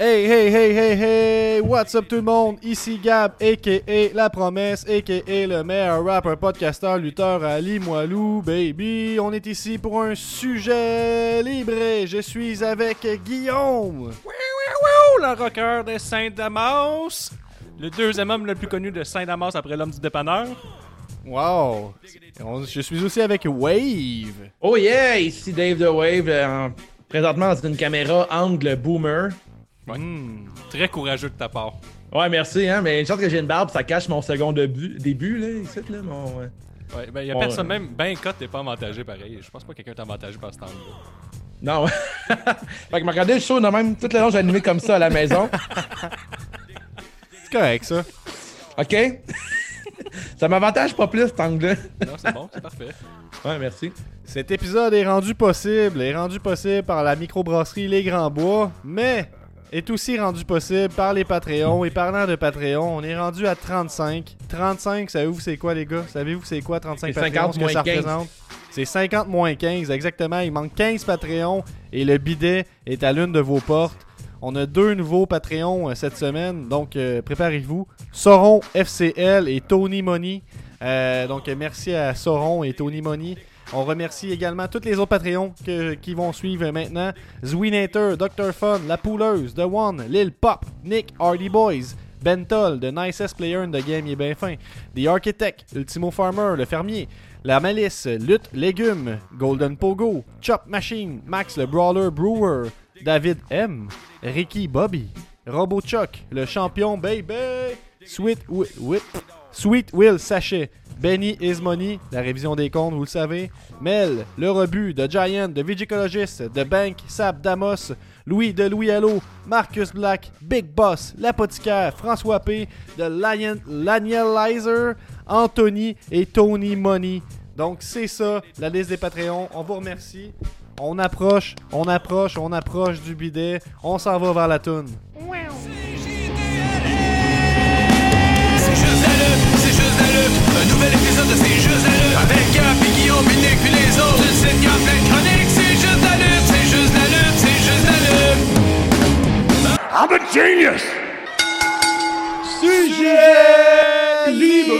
Hey, hey, hey, hey, hey, what's up tout le monde? Ici Gab, a.k.a. La Promesse, a.k.a. le meilleur rapper, podcasteur, lutteur à Limoilou, baby. On est ici pour un sujet libre. Je suis avec Guillaume. le rocker de Saint-Damas. Le deuxième homme le plus connu de Saint-Damas après l'homme du dépanneur. Wow. On- je suis aussi avec Wave. Oh yeah, ici Dave the Wave, euh, en- présentement dans une caméra angle boomer. Hmm. Très courageux de ta part. Ouais, merci, hein, mais une chance que j'ai une barbe, ça cache mon second début, début là, ici, là, mon... euh, Ouais, ben, y a Bon, personne, ouais. même ben Cut t'es pas avantagé pareil. Je pense pas que quelqu'un t'est avantagé par ce temps-là. Non, ouais. fait que me regarder le show, de même, tout le long, j'ai animé comme ça à la maison. C'est correct ça. OK? ça m'avantage pas plus, cet angle-là. Non, c'est bon, c'est parfait. Ouais, merci. Cet épisode est rendu possible, est rendu possible par la microbrasserie Les Grands Bois, mais est aussi rendu possible par les Patreons. Et parlant de Patreon, on est rendu à 35. 35, savez-vous c'est quoi les gars? Savez-vous c'est quoi 35 C'est Patreons, 50 ce que moins ça 15. représente? C'est 50 moins 15, exactement. Il manque 15 Patreons et le bidet est à l'une de vos portes. On a deux nouveaux Patreons euh, cette semaine, donc euh, préparez-vous. Sauron FCL et Tony Money. Euh, donc merci à Sauron et Tony Money. On remercie également tous les autres Patreons qui vont suivre maintenant. Zwinator, Dr. Fun, La Pouleuse, The One, Lil Pop, Nick, Hardy Boys, Bentol, The Nicest Player in the Game, il bien fin. The Architect, Ultimo Farmer, Le Fermier, La Malice, Lutte, Légumes, Golden Pogo, Chop Machine, Max le Brawler Brewer, David M, Ricky Bobby, Robot Chuck, Le Champion Baby, Sweet Whip, Sweet Will Sachet, Benny Is Money, la révision des comptes, vous le savez, Mel, Le Rebut, The Giant, The Vigicologist, The Bank, Sap Damos, Louis de Louis Allo, Marcus Black, Big Boss, L'Apothicaire, François P, The Lion, Lanielizer, Anthony et Tony Money. Donc c'est ça, la liste des Patreons. On vous remercie. On approche, on approche, on approche du bidet. On s'en va vers la toune. Genius! Sujet libre!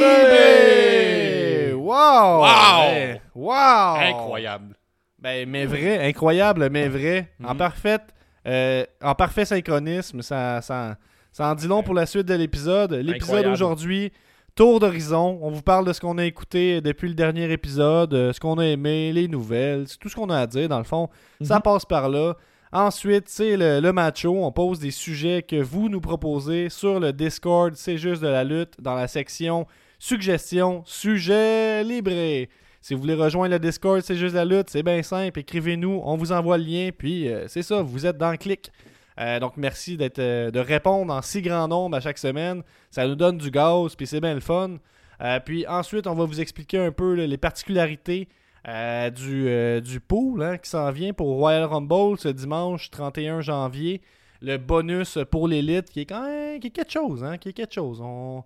Wow! Wow! Ben, wow! Incroyable. Ben, mais vrai, incroyable, mais vrai. En Mhm. parfaite, euh, en parfait synchronisme, ça, ça, ça en dit long pour la suite de l'épisode. L'épisode Incroyable. aujourd'hui, tour d'horizon. On vous parle de ce qu'on a écouté depuis le dernier épisode, euh, ce qu'on a aimé, les nouvelles, tout ce qu'on a à dire dans le fond. Ça Mhm. passe par là. Ensuite, c'est le, macho. On pose des sujets que vous nous proposez sur le Discord. C'est juste de la lutte dans la section suggestions, sujets libre. Si vous voulez rejoindre le Discord, c'est juste la lutte. C'est bien simple. Écrivez-nous. On vous envoie le lien. Puis euh, c'est ça, vous êtes dans le clic. Euh, donc merci d'être euh, de répondre en si grand nombre à chaque semaine. Ça nous donne du gaz. Puis c'est bien le fun. Puis ensuite, on va vous expliquer un peu les particularités euh, du, euh, du pool hein, qui s'en vient pour Royal Rumble ce dimanche 31 janvier. Le bonus pour l'élite qui est quand quelque chose, hein, qui. On,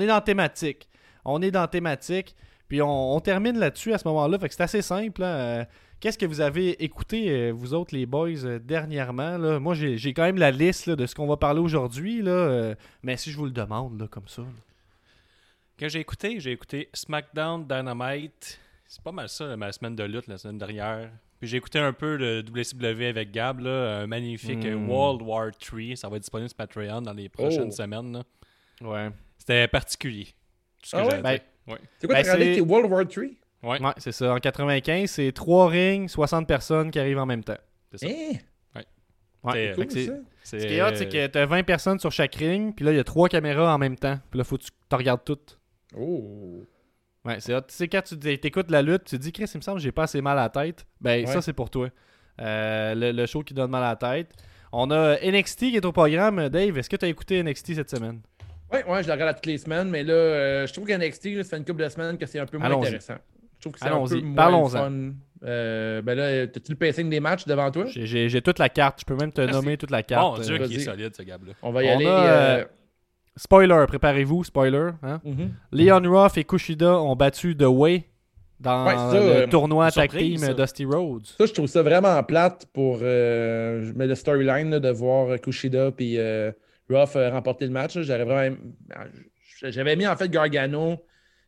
est dans thématique. On est dans thématique. Puis on, termine là-dessus à ce moment-là. Fait que c'est assez simple. hein. Euh, Qu'est-ce que vous avez écouté, vous autres, les boys, dernièrement? Là? Moi, j'ai quand même la liste de ce qu'on va parler aujourd'hui. là, mais si je vous le demande, comme ça. Que j'ai écouté, j'ai écouté SmackDown Dynamite. C'est pas mal ça, ma semaine de lutte la semaine dernière. Puis j'ai écouté un peu le WCW avec Gab, là, un magnifique euh, Mm. World War 3. Ça va être disponible sur Patreon dans les prochaines Oh. semaines. là. Ouais. C'était particulier. Tout ce que Ah ouais? Ben. Ouais. C'est quoi, Ben, t'as regardé World War 3? Ouais, Ouais, c'est ça. En 95, c'est 3 rings, 60 personnes qui arrivent en même temps. c'est ça. Hein? Ouais. C'est- Fait Cool, ça. C'est Ce qui est hot, c'est que t'as 20 personnes sur chaque ring, puis là, il y a 3 caméras en même temps. Puis là, faut que tu regardes toutes. Oh. Ouais, c'est. Tu sais, quand tu t'écoutes la lutte, tu te dis, Chris, il me semble que j'ai pas assez mal à la tête. Ben, ça, c'est pour toi. Euh, le, le show qui donne mal à la tête. On a NXT qui est au programme. Dave, est-ce que tu as écouté NXT cette semaine? Ouais, ouais, je la regarde à toutes les semaines, mais là, euh, je trouve qu'NXT, là, ça fait une couple de semaines que c'est un peu moins Allons-y. intéressant. Je trouve que c'est un Allons-y. peu moins Parlons-en. fun. Euh, ben là, t'as-tu le pacing des matchs devant toi? J'ai- toute la carte. Je peux même te Merci. nommer toute la carte. Dieu, Euh, qui est solide, ce Gab-là. On va y On aller. a, euh, Spoiler, préparez-vous, spoiler. Hein? mhm. Leon Ruff et Kushida ont battu The Way dans Ouais, ça, le euh, tournoi tag team ça. Dusty Rhodes. Ça, je trouve ça vraiment plate pour euh, mais le storyline de voir Kushida puis euh, Ruff euh, remporter le match. là. J'aurais vraiment. J'avais mis en fait Gargano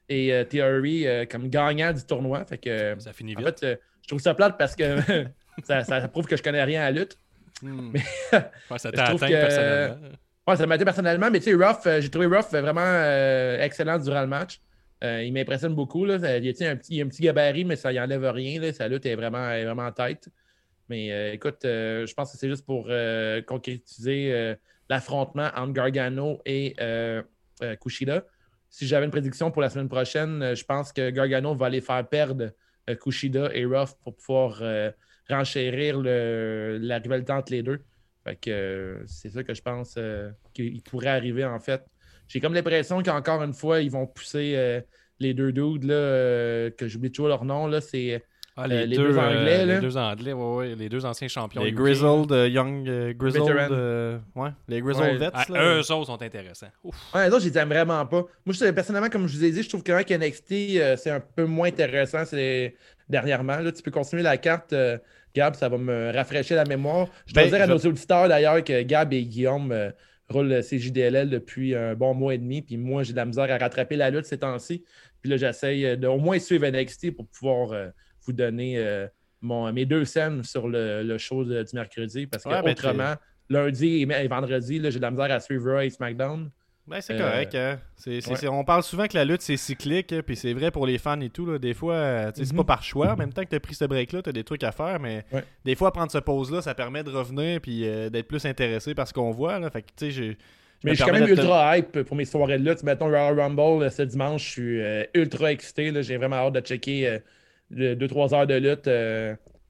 et euh, Theory euh, comme gagnants du tournoi. Fait que, Ça finit en vite. fait, euh, je trouve ça plate parce que ça, ça prouve que je connais rien à la lutte. Hmm. Ouais, ça t'a atteint que- personnellement. Ouais, ça m'a été personnellement, mais tu sais, Ruff, euh, j'ai trouvé Ruff euh, vraiment euh, excellent durant le match. Il m'impressionne beaucoup. Là. Il, a, un petit, il a un petit gabarit, mais ça y enlève rien. Là. Sa lutte est vraiment, vraiment en tête. Mais écoute, je pense que c'est juste pour concrétiser l'affrontement entre Gargano et Kushida. Si j'avais une prédiction pour la semaine prochaine, je pense que Gargano va aller faire perdre Kushida et Ruff pour pouvoir renchérir le- la rivalité entre les deux. Fait que euh, c'est ça que je pense euh, qu'il pourrait arriver en fait. J'ai comme l'impression qu'encore une fois, ils vont pousser euh, les deux dudes là, euh, que j'oublie toujours leur nom. Là, c'est Ah, euh, les deux Anglais, là. Les deux Anglais, ouais, ouais, les deux anciens champions. Les UK. Grizzled, euh, Young euh, Grizzled. Euh, ouais, les Grizzled Ouais. Vets. Ah, là. eux autres sont intéressants. Ouf. Ouais, les autres, je les aime vraiment pas. Moi, je, personnellement, comme je vous ai dit, je trouve que avec NXT, euh, c'est un peu moins intéressant c'est dernièrement. Là, tu peux continuer la carte, euh, Gab, ça va me rafraîchir la mémoire. Je dois Ben, dire à je- nos auditeurs d'ailleurs que Gab et Guillaume euh, roulent le CJDLL depuis un bon mois et demi. Puis moi, j'ai de la misère à rattraper la lutte ces temps-ci. Puis là, j'essaye euh, de au moins suivre NXT pour pouvoir euh, vous donner euh, mon, mes deux scènes sur le, le show de- du mercredi. Parce que Ouais, ben, autrement, lundi et, et vendredi, j'ai de la misère à suivre Raw et SmackDown. Ben, c'est Euh, correct. hein. Ouais. on parle souvent que la lutte, c'est cyclique, hein, puis c'est vrai pour les fans et tout. là. Des fois, euh, c'est Mhm. pas par choix. En même temps que tu as pris ce break-là, tu as des trucs à faire, mais Ouais. des fois, prendre ce pause-là, ça permet de revenir puis euh, d'être plus intéressé par ce qu'on voit. Là. Fait que, tu sais, j'ai- Mais je suis quand même ultra hype pour mes soirées de lutte. Mettons Royal Rumble euh, ce dimanche, je suis euh, ultra excité. J'ai vraiment hâte de checker 2-3 heures de lutte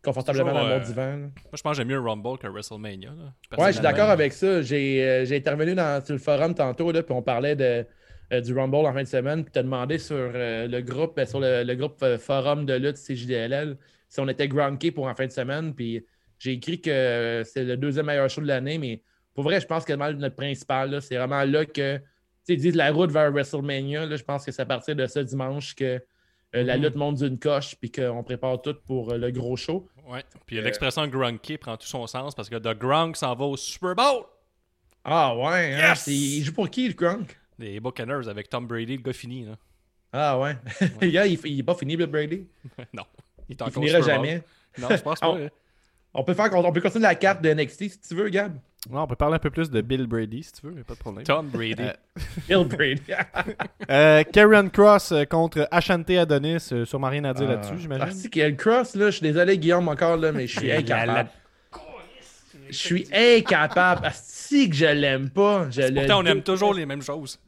confortablement dans mon euh, divan. là. Moi, je pense que j'aime mieux Rumble que WrestleMania. là, Ouais, je suis d'accord avec ça. J'ai euh, intervenu dans, sur le forum tantôt, là, puis on parlait de, euh, du Rumble en fin de semaine, puis tu as demandé sur euh, le groupe, sur le, le groupe forum de lutte CJDLL si on était groundkey pour en fin de semaine, puis j'ai écrit que c'est le deuxième meilleur show de l'année, mais pour vrai, je pense que notre principal, c'est vraiment là que, tu sais, ils disent la route vers WrestleMania, là, je pense que c'est à partir de ce dimanche que euh, la Mhm. lutte monte d'une coche, puis qu'on prépare tout pour euh, le gros show. Ouais. Puis Euh, l'expression Grunky prend tout son sens parce que The Grunk s'en va au Super Bowl. Ah ouais, hein, Yes! c'est- il joue pour qui, le Crunk? Les Buccaneers avec Tom Brady, le gars fini. Là. Ah ouais. Le gars, il, il est pas fini, Bill Brady? non. Il Il finira jamais. Non, je pense pas. On- On peut, faire, on peut continuer la carte de NXT si tu veux, Gab. Ouais, on peut parler un peu plus de Bill Brady si tu veux, a pas de problème. Tom Brady. Euh, Bill Brady. Euh, Karrion Cross euh, contre Ashante Adonis, euh, sûrement rien à dire Ah. là-dessus, Ah, j'imagine. c'est qu'il y a le cross, là. Je suis désolé, Guillaume, encore, là, mais je suis incapable. Je suis incapable. Si que je l'aime pas. Je Pourtant, on aime toujours les mêmes choses.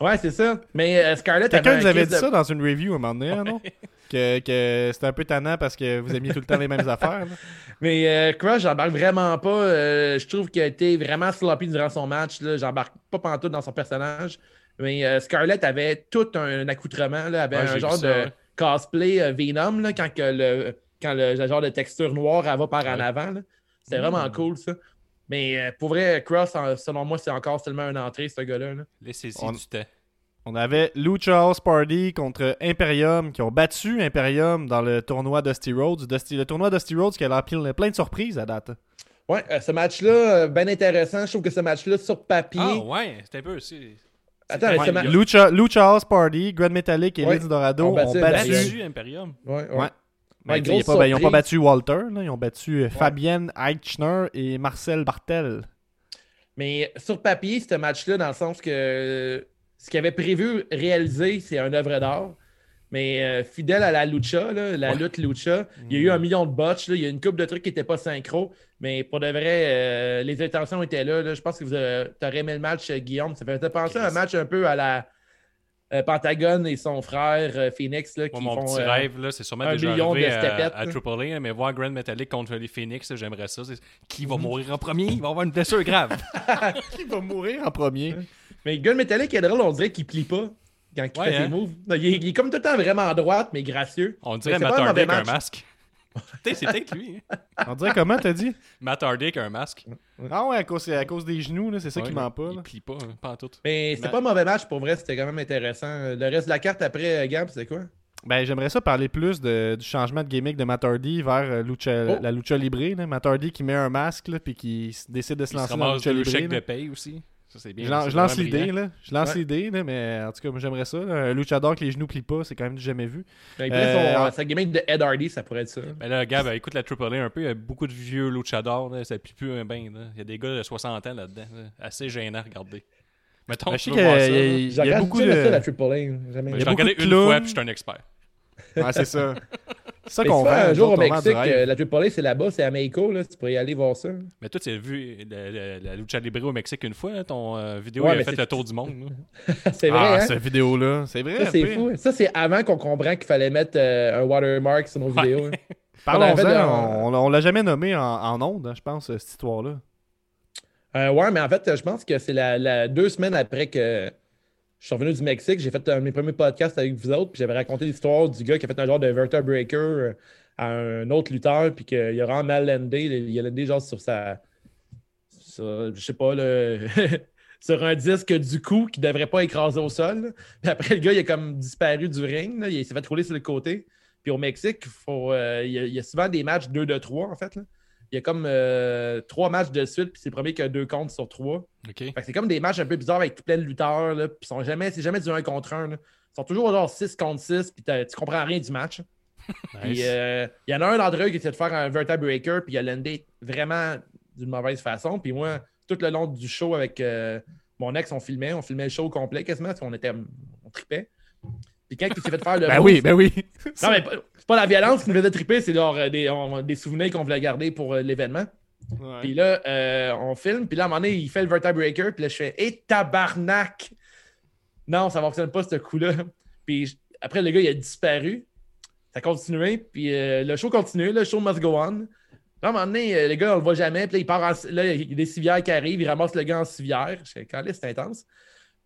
Ouais, c'est ça. Mais euh, Scarlett Quelqu'un nous avait dit de- ça dans une review à un moment donné, hein, non? que que c'était un peu tannant parce que vous aimiez tout le temps les mêmes affaires. là. Mais euh, Crush, j'embarque vraiment pas. Euh, je trouve qu'il a été vraiment sloppy durant son match. là. J'embarque pas pantoute dans son personnage. Mais euh, Scarlett avait tout un accoutrement. Là, avait Ouais, un genre ça, de ouais. cosplay euh, Venom là, quand, que le, quand le, le genre de texture noire elle va par en avant. là. C'était Mm. vraiment cool ça. Mais euh, pour vrai, Cross, en- selon moi, c'est encore seulement une entrée, ce gars-là. là. Laissez-y On- du temps. On avait Lucha House Party contre Imperium qui ont battu Imperium dans le tournoi Dusty Rhodes. Dusty, le tournoi Dusty Rhodes qui a l'air plein, plein de surprises à date. Ouais, euh, ce match-là, euh, bien intéressant. Je trouve que ce match-là, sur papier. Ah ouais, c'était un peu aussi. Attends, ce ma- il y a- Lucha, Lucha House Party, Grand Metallic et Ouais. Dorado On ont battu battu. Imperium. battu Imperium. Ouais, ouais. Ouais. Mais Ouais, ils ben, n'ont pas surprise. battu Walter, là. ils ont battu euh, Fabienne Eichner et Marcel Bartel. Mais sur papier, ce match-là, dans le sens que ce qu'il avait prévu réaliser, c'est une œuvre d'art. Mais euh, fidèle à la lucha, là, la lutte lucha, il y a eu un million de botches, là, il y a une couple de trucs qui n'étaient pas synchro. Mais pour de vrai, euh, les intentions étaient là. là. Je pense que vous aurais aimé le match, euh, Guillaume. Ça fait penser à un match un peu à la euh, Pentagone et son frère euh, Phoenix là, qui mon font. petit euh, rêve, c'est sûrement un déjà million arrivé de à, stepettes, à. Triple A, mais voir Grand Metallic contre les Phoenix, j'aimerais ça. C'est- Qui va mourir en premier? Il va avoir une blessure grave. Qui va mourir en premier? Mais Gun Metallic est drôle, on dirait qu'il plie pas quand il Ouais, fait hein? ses moves. Non, Il est, il est comme tout le temps vraiment à droite, mais gracieux. On dirait c'est Matt pas un Hardy mauvais avec un match. masque. C'est peut-être lui. hein. On dirait comment t'as dit? Matt Hardy avec un masque. Ah ouais, à cause, c'est à cause des genoux, là, c'est ça Ouais, qui ment pas. Il là. plie pas, hein, pas en tout. Mais c'était pas un mauvais match pour vrai, c'était quand même intéressant. Le reste de la carte après, euh, Gab, c'est quoi? Ben, j'aimerais ça parler plus de- du changement de gimmick de Matt Hardy vers euh, lucha- Oh. la lucha libre. Hardy qui met un masque là, puis qui décide de se Il se lancer dans la lucha libre. chèques là. de paye aussi. Ça, c'est bien. Je, lan- c'est je lance l'idée, là. Je lance Ouais. l'idée, là, mais en tout cas, moi, j'aimerais ça. là. Un luchador avec les genoux plient pas, c'est quand même du jamais vu. Ben, Euh, son, sa gimmick de Ed Hardy, ça pourrait être ça. Ben là, Gab, écoute la Triple A un peu. Il y a beaucoup de vieux luchadors. Là, ça plie plus un bain. là. Il y a des gars de 60 ans là-dedans. là. Assez gênant à regarder. Mettons, Ben, je sais qu'il y a- y y beaucoup jamais ça, la de. Triple A. Jamais. Ben, J'ai regardé de une fois, puis je suis un expert. C'est ça. Ça qu'on vend. un jour au Mexique, euh, la Triple A, c'est là-bas, c'est à Mexico, là, tu pourrais y aller voir ça. Mais toi, tu as vu la, la- la Lucha Libre au Mexique une fois. là, ton euh, vidéo Ouais, il a mais fait c'est- le tour du monde. c'est vrai, Ah, hein? cette vidéo-là. C'est vrai. Ça, c'est fou. Ça, c'est avant qu'on comprenne qu'il fallait mettre euh, un watermark sur nos Ouais. vidéos. hein. Parlons-en. On On, on l'a jamais nommé en, en ondes, hein, je pense, cette histoire-là. Euh, ouais, mais en fait, je pense que c'est la, la- deux semaines après que je suis revenu du Mexique, j'ai fait de mes premiers podcasts avec vous autres, puis j'avais raconté l'histoire du gars qui a fait un genre de vertebreaker euh, à un autre lutteur, puis qu'il a vraiment mal landé. Il a landé genre sur sa. sur, je sais pas, le. sur un disque du cou qui devrait pas écraser au sol. Puis après, le gars, il a comme disparu du ring. Il s'est fait rouler sur le côté. Puis au Mexique, euh, il, y a, souvent des matchs 2 de 3, en fait. Il y a comme euh, trois matchs de suite, puis c'est le premier qui a deux comptes sur trois. C'est comme des matchs un peu bizarres avec plein de lutteurs. Là, puis sont jamais, c'est jamais du 1 contre 1. là. Ils sont toujours genre 6 contre 6, puis tu comprends rien du match. Nice. euh, il y en a un d'entre eux qui essaie de faire un vertebreaker, puis il a landé vraiment d'une mauvaise façon. Puis moi, tout le long du show avec euh, mon ex, on filmait, on filmait le show complet quasiment, parce qu'on était, on tripait. Puis quand il s'est fait faire le Ben move- oui, ben oui. non, mais pas- c'est pas la violence qui nous faisait triper, c'est genre euh, des, on- des souvenirs qu'on voulait garder pour euh, l'événement. Puis là, euh, on filme, puis là, à un moment donné, il fait le vertebreaker, puis là, je fais « Et tabarnak! » Non, ça ne fonctionne pas, ce coup-là. Puis après, le gars, il a disparu. Ça a continué, puis euh, le show continue, le show must go on. Là, à un moment donné, le gars, on le voit jamais, puis là, il part en- là, il y a des civières qui arrivent, il ramasse le gars en civière. Je fais « Caliste, c'est intense. »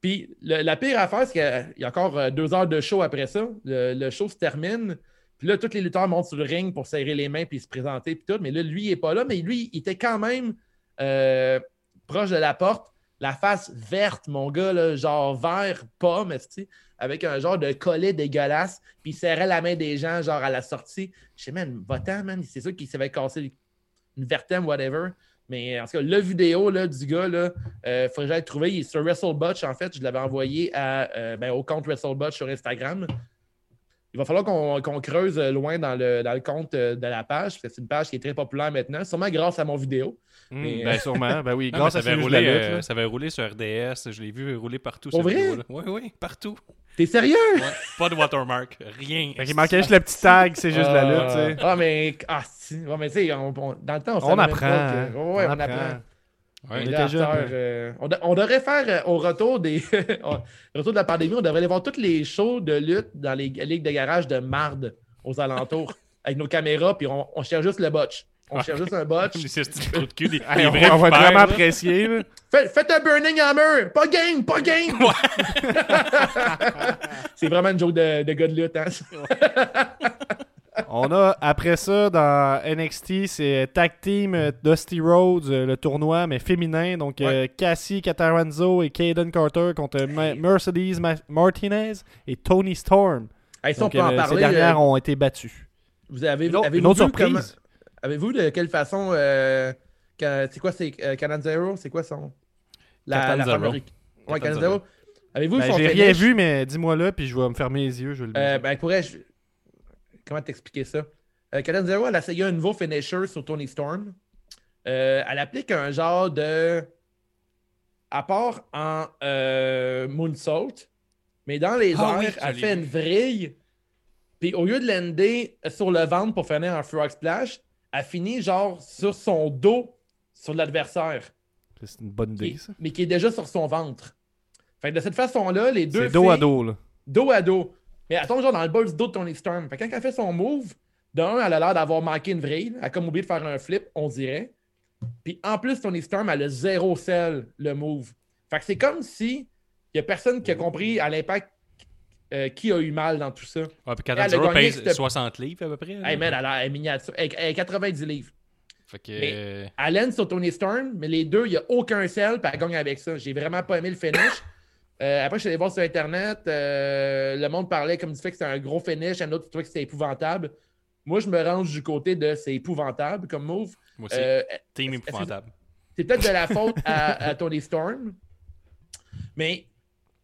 Puis le- la pire affaire, c'est qu'il y a encore deux heures de show après ça. Le, le show se termine. Puis là, tous les lutteurs montent sur le ring pour serrer les mains puis se présenter puis tout. Mais là, lui, il n'est pas là. Mais lui, il était quand même euh, proche de la porte. La face verte, mon gars, là, genre vert pomme, avec un genre de collet dégueulasse. Puis il serrait la main des gens, genre à la sortie. Je sais, man, va-t'en, man. C'est sûr qu'il s'avait cassé une vertèbre, whatever. Mais en tout cas, le vidéo là, du gars, il faudrait que j'aille le trouver. Il est sur en fait. Je l'avais envoyé euh, ben, au compte WrestleBotch sur Instagram. Il va falloir qu'on qu'on creuse loin dans le, dans le compte euh, de la page, parce que c'est une page qui est très populaire maintenant, sûrement grâce à mon vidéo. Mais, ben sûrement, ben oui, Non, grâce mais à ça, avait roulé, lutte, euh, ça avait roulé sur RDS. Je l'ai vu rouler partout. Pour cette vrai? vidéo-là. Oui, oui, partout. T'es sérieux? Ouais. Pas de watermark. Rien. Qu'il manquait juste le petit tag, c'est juste la lutte, tu sais. Ah, mais, ah, si. Ouais, mais tu sais, on- dans le temps, on, On apprend. pas que- Ouais, on, apprend. Ouais. On était euh, de- devrait faire euh, au retour des au retour de la pandémie, on devrait aller voir tous les shows de lutte dans les ligues de garage de marde aux alentours avec nos caméras, puis on, on cherche juste le botch. On cherche juste un botch. De cul, des, des on, va vraiment. Faites, faites un Burning Hammer! Pas game! Pas game! C'est vraiment une joke de, de gars de lutte, hein? On a, après ça, dans NXT, c'est Tag Team euh, Dusty Rhodes, euh, le tournoi, mais féminin. Donc, euh, Cassie Cataranzo et Kaden Carter contre Mercedes Ma- Martinez et Tony Storm. Hey, si on Donc, peut en parler, ces dernières euh, ont été battues. vous avez, Une autre, avez une autre comment- surprise. Avez-vous de quelle façon. euh, c'est quoi, c'est euh, Cananzero? C'est quoi son. La, la. Ouais. Cananzero. Avez-vous Ben, son J'ai rien vu, mais dis-moi là, puis je vais me fermer les yeux. Je vais le Euh, ben, pourrais je... Comment t'expliquer ça? Euh, Catanzaro, elle a essayé un nouveau finisher sur Tony Storm. Euh, elle applique un genre de. À part en euh, moonsault, mais dans les Ah airs, elle fait vu. une vrille. Puis au lieu de lander sur le ventre pour finir un frog splash, elle finit genre sur son dos sur l'adversaire, C'est une bonne qui- idée, ça. mais qui est déjà sur son ventre. Fait que de cette façon-là, les deux C'est dos à dos, là. dos à dos. Mais elle tombe genre dans le du dos de Tony Storm. Fait que quand elle fait son move, d'un, elle a l'air d'avoir manqué une vrille. Elle a comme oublié de faire un flip, on dirait. Puis en plus, Tony Storm, elle a zéro sel, le move. Fait que c'est comme si il y a personne qui a compris à l'impact euh, qui a eu mal dans tout ça. Ouais, puis Catanzaro pèse cette- 60 livres à peu près. Hey man, elle a elle est miniature. Elle, elle est 90 livres. Fait que. Mais- euh, Allen sur Tony Storm, mais les deux, il n'y a aucun sel, puis elle gagne avec ça. J'ai vraiment pas aimé le finish. Euh, après, je suis allé voir sur Internet. euh, le monde parlait comme du fait que c'était un gros finish. Un autre trouvait que c'était épouvantable. Moi, je me range du côté de c'est épouvantable comme move. Moi aussi. Euh, Team épouvantable. c'est peut-être de la faute à, à Tony Storm. Mais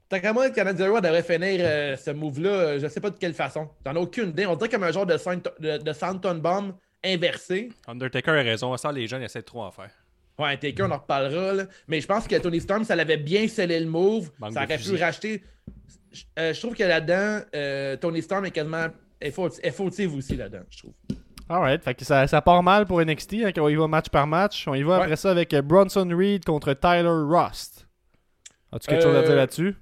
tant qu'à moi, le Canadian Roy devrait finir ce move-là, je sais pas de quelle façon. T'en as aucune idée. On dirait comme un genre de, de, de Soundton Bomb inversé. Undertaker a raison. Ça, les jeunes essaient de trop en faire. Ouais, Taker, on en reparlera. là. Mais je pense que Tony Storm, ça l'avait bien scellé le move. Ça aurait pu racheter. Je euh, je trouve que là-dedans, euh, Tony Storm est quasiment. est fauti- est fautive aussi là-dedans, je trouve. Alright, fait que ça, ça part mal pour NXT. Hein, on y va match par match. On y va Ouais. après ça avec Bronson Reed contre Tyler Rust. As-tu quelque chose à Euh, dire là-dessus?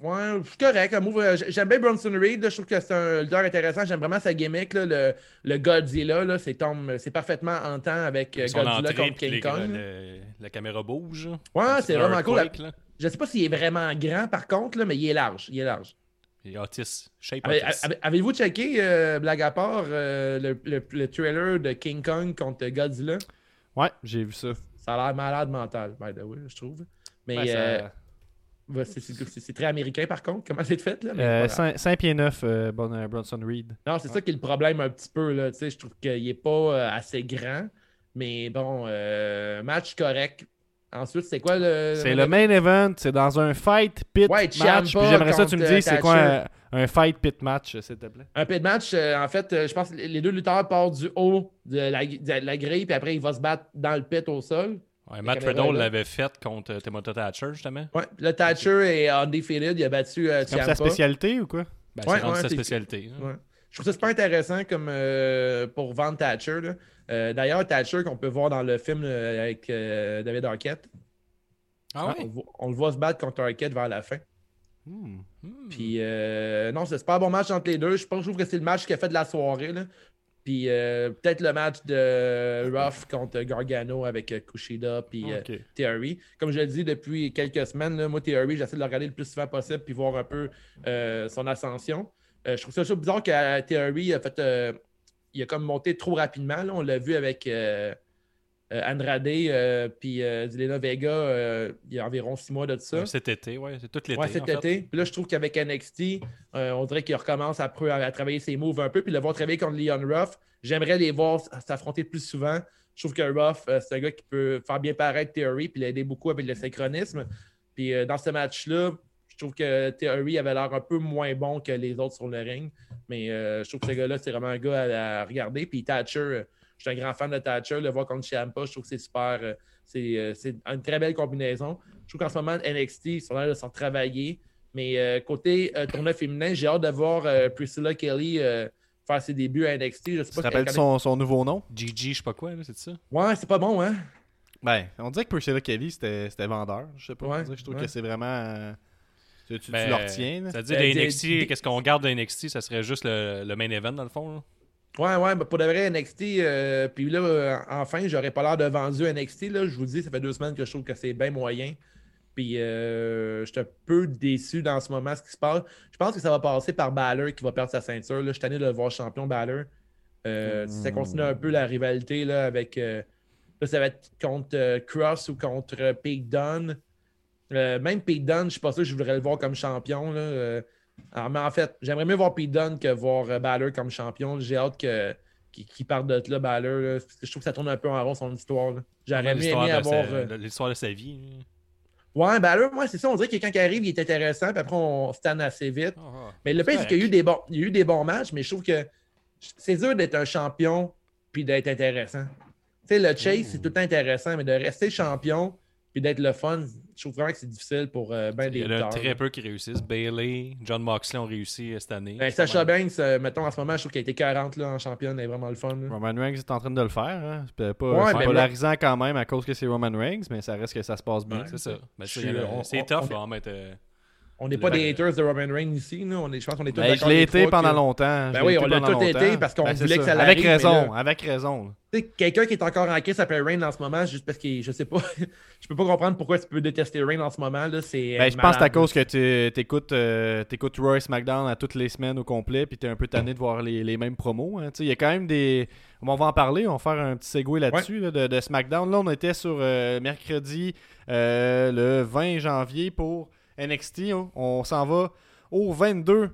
Ouais, c'est correct. un move, euh, J'aime bien Bronson Reed. là. Je trouve que c'est un leader intéressant. J'aime vraiment sa gimmick. là, le, le Godzilla. là, C'est tombe- c'est parfaitement en temps avec euh, Son Godzilla contre King les- Kong. le- la caméra bouge. Ouais, c'est vraiment cool. Là. Je sais pas s'il est vraiment grand par contre, là, mais il est large. Il est large. Et Otis. Shape Avez- Otis. avez- Avez-vous checké, euh, blague à part, euh, le, le- le trailer de King Kong contre Godzilla? Ouais, j'ai vu ça. Ça a l'air malade mental, by the way, je trouve. Mais Ouais, ça- euh, ouais, c'est- très américain par contre, comment c'est fait là. mais Euh, grave. 5 pieds 9, euh, euh, Bronson Reed. Non, c'est ça qui est le problème un petit peu. Là. Tu sais, Je trouve qu'il est pas euh, assez grand. Mais bon, euh, match correct. Ensuite, c'est quoi le. C'est le main event, c'est dans un fight pit Ouais, match. Puis j'aimerais ça que tu me dises c'est quoi un, un fight pit match, s'il te plaît? Un pit match, euh, en fait, euh, je pense que les deux lutteurs partent du haut de la, de la grille, puis après, ils vont se battre dans le pit au sol. Ouais, Matt Riddle l'avait fait contre euh, Timothy Thatcher, justement. Ouais. Le Thatcher est undefeated, il a battu euh, Comme sa spécialité ou quoi? Ben, Ouais, c'est ouais, sa c'est- spécialité. hein. Ouais. Je trouve ça super intéressant comme euh, pour vendre Thatcher. là. Euh, D'ailleurs, Thatcher qu'on peut voir dans le film avec euh, David Arquette. Ah on, ouais? le voit- on le voit se battre contre Arquette vers la fin. Hmm. Hmm. Puis euh, non, c'est un super bon match entre les deux. Je pense je trouve que c'est le match qui a fait de la soirée. là. Puis euh, peut-être le match de Ruff contre Gargano avec euh, Kushida puis euh, Ok. Theory. Comme je le dis depuis quelques semaines, là, moi, Theory, j'essaie de le regarder le plus souvent possible puis voir un peu euh, son ascension. Je trouve ça bizarre que Theory a fait. il a comme monté trop rapidement. là. On l'a vu avec Andrade euh, puis euh, Zelena Vega euh, il y a environ six mois de ça. Cet été, ouais. C'est tout l'été. Ouais, cet été. Puis là, je trouve qu'avec NXT, euh, on dirait qu'il recommence à, travailler ses moves un peu. Puis le voir travailler contre Leon Ruff, j'aimerais les voir s'affronter plus souvent. Je trouve que Ruff, euh, c'est un gars qui peut faire bien paraître Theory puis l'aider beaucoup avec le synchronisme. Puis euh, dans ce match-là, je trouve que Theory avait l'air un peu moins bon que les autres sur le ring. Mais euh, je trouve que ce gars-là, c'est vraiment un gars à, à regarder. Puis Thatcher, euh, je suis un grand fan de Thatcher. Le voir contre Ciampa, je trouve que c'est super. euh, c'est euh, c'est une très belle combinaison. Je trouve qu'en ce moment, NXT, ils sont là de s'en travailler. Mais euh, côté euh, tournoi féminin, j'ai hâte de voir euh, Priscilla Kelly euh, faire ses débuts à NXT. Je sais Tu pas te rappelles si- son, son nouveau nom? GG, je sais pas quoi, là, c'est ça? Ouais, c'est pas bon, hein? Ben, on dirait que Priscilla Kelly, c'était c'était vendeur. Je sais pas. Ouais, je trouve ouais. que c'est vraiment. euh, tu, tu, tu Ben, le retiens. là. Ça veut dire Ben, NXT, des- qu'est-ce qu'on garde de NXT, ça serait juste le, le main event dans le fond. là? Ouais, ouais, ben, pour de vrai, NXT, euh, puis là, euh, enfin, j'aurais pas l'air de vendu NXT. Là, je vous dis, ça fait deux semaines que je trouve que c'est bien moyen. Puis euh, je suis un peu déçu dans ce moment, ce qui se passe. Je pense que ça va passer par Balor qui va perdre sa ceinture. Là, je suis tanné de le voir champion Balor. Euh, ça continue un peu la rivalité là, avec. là, ça va être contre Cross ou contre Pete Dunne. Même Pete Dunne, je suis pas sûr que je voudrais le voir comme champion. Là. Alors, mais en fait, j'aimerais mieux voir Pete Dunne que voir euh, Balor comme champion. J'ai hâte que qu'il qu'il parte de là, Balor. là, parce que je trouve que ça tourne un peu en rond son histoire. J'aurais aimé avoir. euh, L'histoire de sa vie. Ouais, Balor, moi, c'est ça. On dirait que quand il arrive, il est intéressant, puis après, on stanne assez vite. Ah, Mais le pire, c'est qu'il y a eu des bons, il y a eu des bons matchs, mais je trouve que c'est dur d'être un champion puis d'être intéressant. Tu sais, le chase, c'est tout intéressant, mais de rester champion puis d'être le fun, je trouve vraiment que c'est difficile pour euh, ben des Il y en a très peu qui réussissent. Bailey, John Moxley ont réussi euh, cette année. Ben, Sacha Banks, euh, mettons, en ce moment, je trouve qu'elle a été 40 là, en championne, elle est vraiment le fun. là. Roman Reigns est en train de le faire. Hein. C'est pas Ouais, polarisant quand même à cause que c'est Roman Reigns, mais ça reste que ça se passe bien. Ouais, c'est ça. Ben, ça, C'est on- tough, on- là, en mettre. euh, On n'est pas des haters de Roman Reigns ici. Là. On est, je pense qu'on est tous Ben, je l'ai été pendant que- longtemps. Ben oui, on l'a tout été parce qu'on Ben, voulait que ça Avec l'arrive, mais raison, là- avec raison. Tu sais, quelqu'un qui est encore en crise après Reign en ce moment, juste parce que je sais pas, je peux pas comprendre pourquoi tu peux détester Reign en ce moment. Là, c'est, Ben, euh, je pense que c'est à cause que tu t'écoutes euh, t'écoutes Roy SmackDown à toutes les semaines au complet, puis t'es un peu tanné de voir les, les mêmes promos. hein. Tu Il y a quand même des. On va en parler, on va faire un petit segue là-dessus là, de, de SmackDown. Là, on était sur euh, mercredi euh, le 20 janvier pour NXT. hein. On s'en va au 22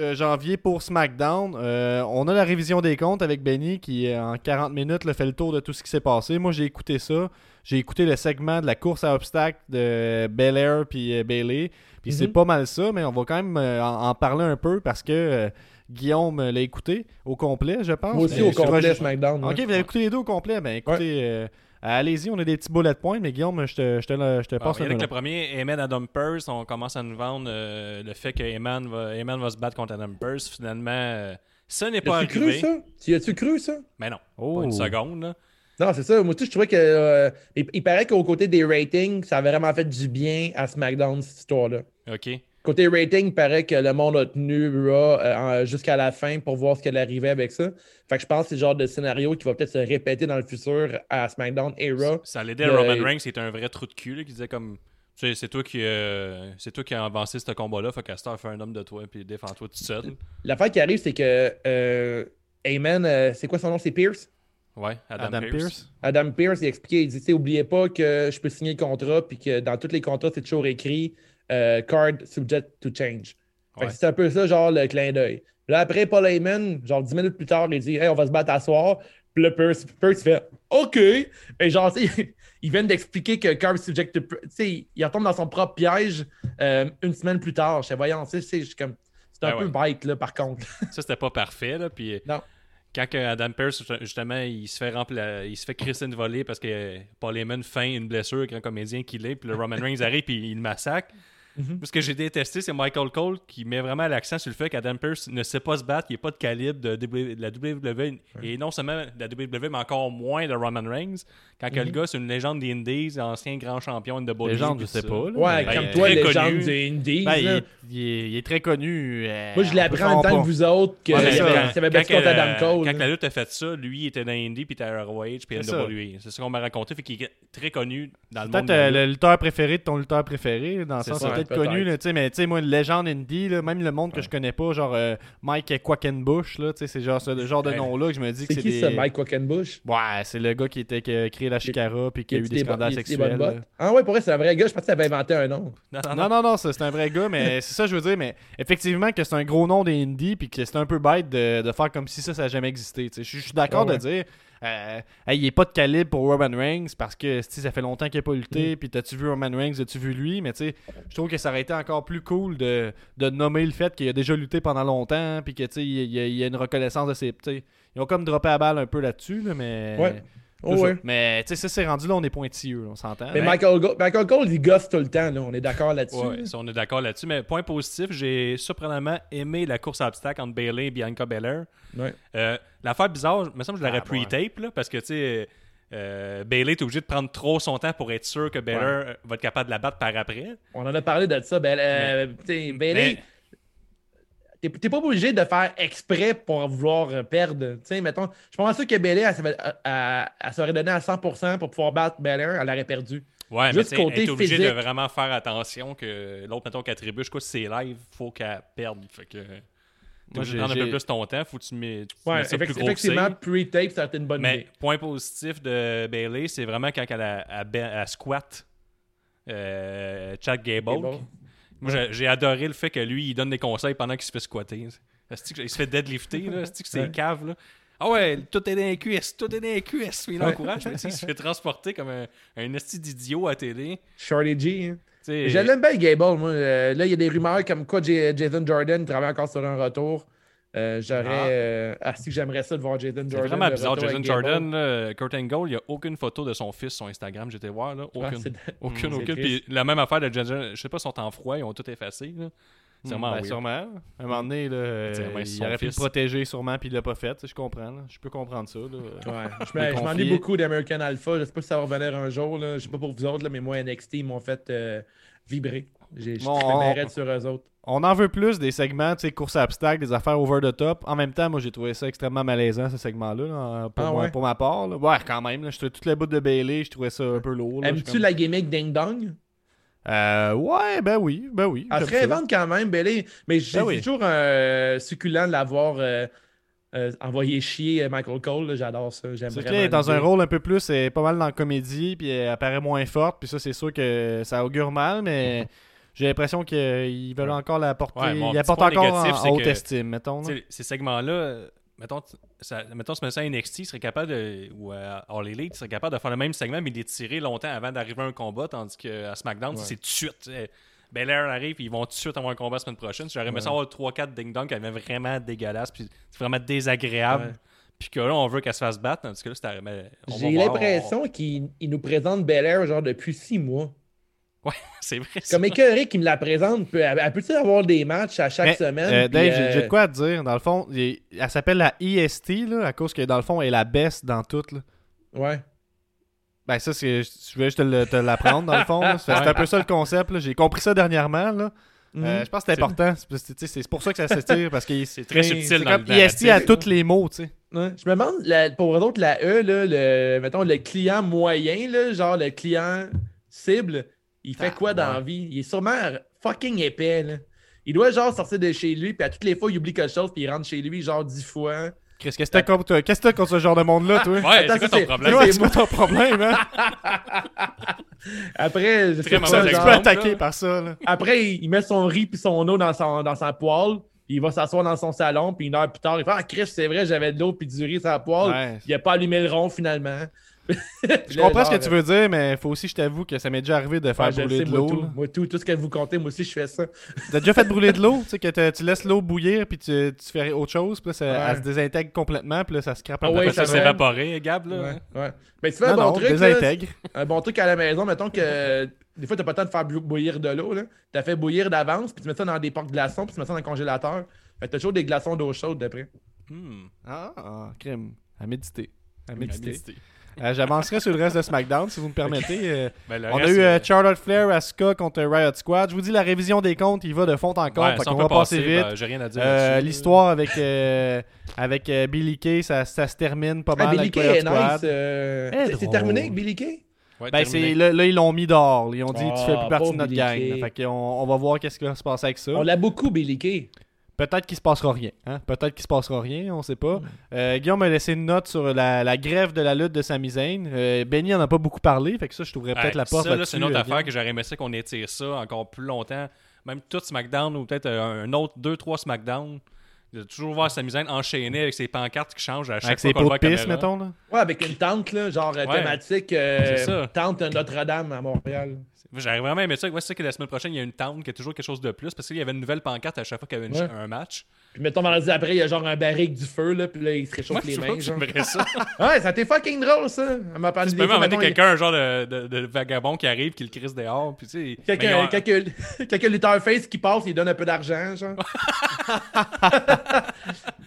euh, janvier pour SmackDown. Euh, on a la révision des comptes avec Benny qui, euh, en 40 minutes, là, fait le tour de tout ce qui s'est passé. Moi, j'ai écouté ça. J'ai écouté le segment de la course à obstacles de Belair puis euh, Bailey. Puis c'est Mhm. pas mal ça, mais on va quand même euh, en, en parler un peu parce que Guillaume l'a écouté au complet, je pense. Moi aussi, au complet, SmackDown. Ok, ouais. vous avez écouté les deux au complet. Ben écoutez, euh, allez-y, on a des petits bullet points, mais Guillaume, je te, je te, le- je te passe le que le nom. premier, Eman Adam Pearce, on commence à nous vendre euh, le fait que Eman va, Eman va se battre contre Adam Pearce. Finalement, euh, ça n'est pas As-tu cru arrivé. ça? Tu as-tu cru ça? Mais non, Oh. pas une seconde. là. Non, c'est ça. Moi, tu je trouvais que. euh, il, il paraît qu'au côté des ratings, ça a vraiment fait du bien à SmackDown, cette histoire-là. OK. Côté rating, il paraît que le monde a tenu Raw euh, jusqu'à la fin pour voir ce qu'elle arrivait avec ça. Fait que je pense que c'est le genre de scénario qui va peut-être se répéter dans le futur à SmackDown et Raw. Ça l'aidait Le- Roman Reigns, qui était un vrai trou de cul, là, qui disait comme. Tu sais, c'est toi qui euh, c'est toi qui as avancé ce combat-là, faut qu'à Star fait un homme de toi puis défends-toi tout seul. L'affaire qui arrive, c'est que euh, Heyman, euh, c'est quoi son nom? C'est Pierce? Ouais, Adam. Pierce. Adam Pierce, il a expliqué, il dit, Tu sais, oubliez pas que je peux signer le contrat, puis que dans tous les contrats, c'est toujours écrit euh, card subject to change. Ouais. C'est un peu ça, genre, le clin d'œil. Là, après, Paul Heyman, genre 10 minutes plus tard, il dit, hey, on va se battre à soir. Puis là, fait, OK. Et genre, tu sais, ils viennent d'expliquer que card subject to. Tu sais, il retombe dans son propre piège euh, une semaine plus tard. Je sais, voyons, tu sais, je comme. C'est un Ben peu bête, là, par contre. Ça, c'était pas parfait, là. Puis Non. quand Adam Pearce, justement, il se fait rempla- il se fait crisser une volée parce que Paul Heyman feint une blessure, grand comédien qu'il est, puis le Roman Reigns arrive puis il le massacre. Mhm. Ce que j'ai détesté, c'est Michael Cole qui met vraiment l'accent sur le fait qu'Adam Pearce ne sait pas se battre, il n'est pas de calibre de, W- de la WWE, et non seulement de la WWE, mais encore moins de Roman Reigns. Quand que le gars, c'est une légende des Indies, ancien grand champion de WWE. Légende, je sais ça. pas. là, Ouais, mais- comme ben, toi, légende connu. des Indies. Ben, il, est, il est- il est très connu. euh, Moi, je appris en même faire temps pas. que vous autres qu'il Ouais, ça. Quand battu contre que- Adam Cole. Quand la lutte a fait ça, lui, il était dans Indie, puis était à ROH, puis C'est ça. NWA. C'est ça qu'on m'a raconté, fait qu'il est très connu dans le monde. peut-être le lutteur préféré de ton lutteur préféré, dans le sens connu, là, tu sais, mais tu sais, moi, une légende indie, là, même le monde que je connais pas, genre euh, Mike Quackenbush, là, tu sais, c'est genre ce genre de nom-là que je me dis que C'est c'est qui des... ça, Mike Quackenbush? Ouais, c'est le gars qui, était, qui a créé la Chicara puis qui a eu des scandales sexuels. Ah ouais, pour vrai, c'est un vrai gars. Je pensais que tu avais inventé un nom. Non, non, Non, non, non, ça, c'est un vrai gars, mais c'est ça que je veux dire. Mais effectivement, que c'est un gros nom des indies, puis que c'est un peu bête de, de faire comme si ça, ça n'a jamais existé. tu sais. Je suis d'accord Ah de dire, euh, hey, il est pas de calibre pour Roman Reigns parce que ça fait longtemps qu'il n'a pas Mm. lutté, puis t'as-tu vu Roman Reigns, as-tu vu lui, mais tu sais, je trouve que ça aurait été encore plus cool de, de nommer le fait qu'il a déjà lutté pendant longtemps, puis que tu sais, il y, a- il y a une reconnaissance de ses. Ils ont comme droppé la balle un peu là-dessus, là, mais. Ouais. Oh, ouais. Mais tu sais, ça, c'est rendu là, on est pointilleux, on s'entend. Mais Michael, Go- Michael Cole, il gosse tout le temps. Là. On est d'accord là-dessus. Ouais, on est d'accord là-dessus. Mais point positif, j'ai surprenamment aimé la course à obstacles entre Bailey et Bianca Belair. Ouais. Euh, L'affaire bizarre, il me semble que je l'aurais Ah, ouais. pre-tape, là, parce que, tu sais, euh, Bailey est obligé de prendre trop son temps pour être sûr que Belair euh, va être capable de la battre par après. On en a parlé de ça. Ben, euh, Bailey, t'es pas obligé de faire exprès pour vouloir euh, perdre. T'sais, mettons, je sûr que Bailey, elle, elle- elle- elle serait donnée à 100% pour pouvoir battre Belair. Elle aurait perdu. Ouais, Juste mais côté elle est obligée de vraiment faire attention que l'autre, mettons, qu'elle attribue, je crois que c'est live, faut qu'elle perde. Fait que. Moi, j'ai- prendre un peu plus ton temps, faut que tu mets, tu Ouais, mets ça plus effectivement, pre-tape, ça aurait été une bonne Mais idée. point positif de Bailey, c'est vraiment quand elle a, a, a squat euh, Chad Gable. Moi, j'ai- adoré le fait que lui, il donne des conseils pendant qu'il se fait squatter. Que- Il se fait deadlifter, là? Que c'est Ouais. cave, là? Ah ouais, tout est dans les cuisses, tout est dans les cuisses. Il l'encourage, mais il se fait transporter comme un, un esti d'idiot à la télé. Shorty G. hein. L'aime bien, Gable. Moi. Euh, là, il y a des rumeurs comme quoi J- Jason Jordan travaille encore sur un retour. Euh, J'aurais. Ah. euh, Ah, si j'aimerais ça de voir Jason Jordan. C'est vraiment bizarre, Gable. Jordan, là, Kurt Angle, il n'y a aucune photo de son fils sur Instagram, j'étais voir, là, Ah, aucune. aucune, aucune. Puis la même affaire de Jason, je sais pas, ils sont en froid, ils ont tout effacé, là. C'est vraiment Ben, sûrement. À un moment donné, là, euh, il aurait pu le protéger sûrement, puis il l'a pas fait. Je comprends. là. Je peux comprendre ça. là. Ouais, je je m'ennuie conflits. beaucoup d'American Alpha. Je sais pas si ça va revenir un jour. Là. Je sais pas pour vous autres, là, mais moi, NXT, ils m'ont fait euh, vibrer. J'ai Bon, on- sur eux autres. On en veut plus des segments, tu sais, course à obstacles, des affaires over the top. En même temps, moi, j'ai trouvé ça extrêmement malaisant, ce segment-là, là, pour, Ah moi- ouais? pour ma part. là. Ouais, quand même. Je trouvais toute la bout de Bailey, je trouvais ça un peu lourd. Aimes-tu comme- la gimmick Ding Dong? Euh, ouais, ben oui, ben oui. Elle serait vente quand même, Bailey. Mais c'est Ben oui. toujours euh, succulent de l'avoir euh, envoyé chier Michael Cole. J'adore ça. J'aime C'est vraiment est dans un rôle un peu plus, elle est pas mal dans la comédie, puis elle apparaît moins forte, puis ça, c'est sûr que ça augure mal, mais j'ai l'impression qu'ils veulent Ouais. encore la porter. Ouais, ils encore négatif, en, c'est en haute que- estime, mettons. ces segments-là, euh, mettons, ça, mettons, ce médecin NXT serait capable de, ou à All Elite serait capable de faire le même segment, mais d'étirer longtemps avant d'arriver à un combat, tandis qu'à SmackDown, Ouais. c'est tout de suite. tu sais. Belair arrive, ils vont tout de suite avoir un combat la semaine prochaine. J'aurais aimé Ouais. ça avoir 3-4 ding-dong qui avaient vraiment dégueulasse, puis c'est vraiment désagréable. Ouais. Puis que là, on veut qu'elle se fasse battre, tandis que là, on va J'ai l'impression qu'il il nous présente Belair genre depuis six mois. On- C'est vrai. Comme écœuré qui me la présente, peut- elle elle peut-tu avoir des matchs à chaque Mais, semaine? euh, Dave, j'ai- euh, j'ai de quoi à te dire. Dans le fond, il- elle s'appelle la EST, là, à cause que dans le fond, elle est la best dans tout. Là. Ouais. Ben, ça, c'est, je voulais juste te, l'apprendre, dans le fond. C'est un peu ça le concept. là. J'ai compris ça dernièrement. Là. Mhm. Euh, je pense que c'est important. C'est, parce que, tu sais, c'est pour ça que ça s'étire. Parce que C'est très subtil c'est dans comme le EST narratif. à tous les mots, tu sais. Ouais. Je me demande, la- pour eux autres, la E, là, le, mettons, le client moyen, là, genre le client cible, il fait Ah, quoi dans ouais. la vie? Il est sûrement fucking épais. Là. Il doit genre sortir de chez lui, puis à toutes les fois, il oublie quelque chose, puis il rentre chez lui genre dix fois. Chris, qu'est-ce que t'as contre, qu'est-ce que t'as contre ce genre de monde-là, toi? Ouais, c'est quoi ton problème? c'est quoi ton problème, hein? Après, je sais pas, exemple. là. par ça, là. Après, il il met son riz puis son eau dans, son, dans sa poêle. Puis il va s'asseoir dans son salon. Puis une heure plus tard, il fait Ah, Chris, c'est vrai, j'avais de l'eau puis du riz sur la poêle. Ouais. Il a pas allumé le rond finalement. Je comprends ce que tu veux dire, mais faut aussi, je t'avoue, que ça m'est déjà arrivé de faire brûler sais, de l'eau. moi, tout, tout ce que vous comptez, moi aussi, je fais ça. T'as déjà fait brûler de l'eau, tu sais, que tu laisses l'eau bouillir, puis tu, tu fais autre chose, puis là, ça, Ouais. elle se désintègre complètement, puis là, ça scrape un Ah peu. ouais, ça s'est va. évaporé, Gab, là. Ouais, ouais. Mais tu fais Non, un bon non, truc. là, désintègre. un bon truc à la maison, mettons que des fois, t'as pas le temps de faire bou- bouillir de l'eau. là. T'as fait bouillir d'avance, puis tu mets ça dans des portes glaçons, puis tu mets ça dans le congélateur. Fait que t'as toujours des glaçons d'eau chaude d'après. Hmm. Ah, ah, crème. À méditer. À méditer. Euh, J'avancerai sur le reste de SmackDown, si vous me permettez. Euh, Ben, on a eu euh, Charlotte Flair, Asuka contre Riot Squad. Je vous dis, la révision des comptes, il va de fond en ouais, qu'on on va passer passer, vite. ben, J'ai rien à dire. Euh, là-dessus. L'histoire avec, euh, avec euh, Billy Kay, ça, ça se termine pas Ah, mal Billy avec Kay Riot est Squad. nice. euh, Eh, c'est- terminé avec Billy Kay? Ouais, Ben, là, là, ils l'ont mis dehors. Ils ont dit, tu fais Ah, plus partie de notre Billy gang. Fait on va voir qu'est-ce qui va se passer avec ça. On l'a beaucoup, Billy Kay. Peut-être qu'il se passera rien. Hein? Peut-être qu'il se passera rien, on sait pas. Mm. Euh, Guillaume m'a laissé une note sur la, la grève de la lutte de Sami Zayn. Euh, Benny en a pas beaucoup parlé, fait que ça, je trouverais peut-être Ouais, la porte ça, là, c'est une autre euh, affaire Guillaume. que j'aurais aimé ça qu'on étire ça encore plus longtemps. Même tout SmackDown ou peut-être un autre, deux, trois SmackDown. De toujours voir Sami Zayn enchaîné avec ses pancartes qui changent à chaque Avec fois ses qu'on voit de à pisse, caméra. mettons. Là. Ouais, avec une tente, là, genre Ouais. thématique euh, C'est ça. tente Notre-Dame à Montréal. J'aurais vraiment aimé ça. Ouais, c'est ça que la semaine prochaine, il y a une tente qui a toujours quelque chose de plus parce qu'il y avait une nouvelle pancarte à chaque fois qu'il y avait une- Ouais. un match. Puis mettons, vendredi après, il y a genre un barrique du feu, là, puis là, il se réchauffe Moi, les mains. j'aimerais ça. Ouais, ça t'est fucking drôle, ça. Elle m'a parlé Tu des peux même il- quelqu'un, un genre de, de, de vagabond qui arrive, qui le crisse dehors. Puis, tu sais, mais Quelqu'un quelques, quelques face qui passe, il donne un peu d'argent, genre.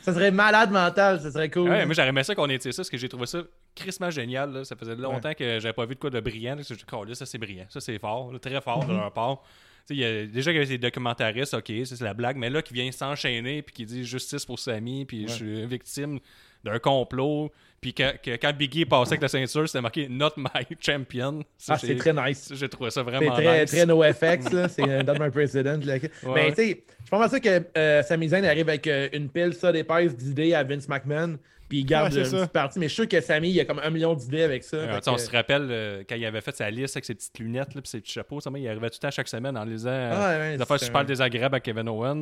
ça serait malade mental, ça serait cool. Ouais, moi j'aurais aimé ça qu'on étire ça parce que j'ai trouvé ça crissement génial. là. Ça faisait longtemps que j'avais pas vu de quoi de brillant. là. Je dit, Oh, là, ça c'est brillant. Ça c'est fort. là, très fort de leur part. Il y a, déjà qu'il y avait des documentaristes, ok, c'est la blague, mais là qui vient s'enchaîner puis qui dit justice pour Samy, puis je suis victime d'un complot. Puis que, que quand Biggie est passé avec la ceinture, c'était marqué Not my champion. Ça, ah, c'est très nice. J'ai trouvé ça C'est vraiment très, nice. très NoFX. C'est Not My President. Mais tu sais, je pense ça que euh, Sami Zayn arrive avec euh, une pile ça d'épaisse d'idées à Vince McMahon, puis il garde Ouais, une c'est ça. petite partie. Mais je suis sûr que Sami, il y a comme un million d'idées avec ça. On se rappelle euh, quand il avait fait sa liste avec ses petites lunettes et ses petits chapeaux, ça, il arrivait tout le temps chaque semaine en lisant euh, Ah, ouais, des affaires super un- désagréables à Kevin Owens.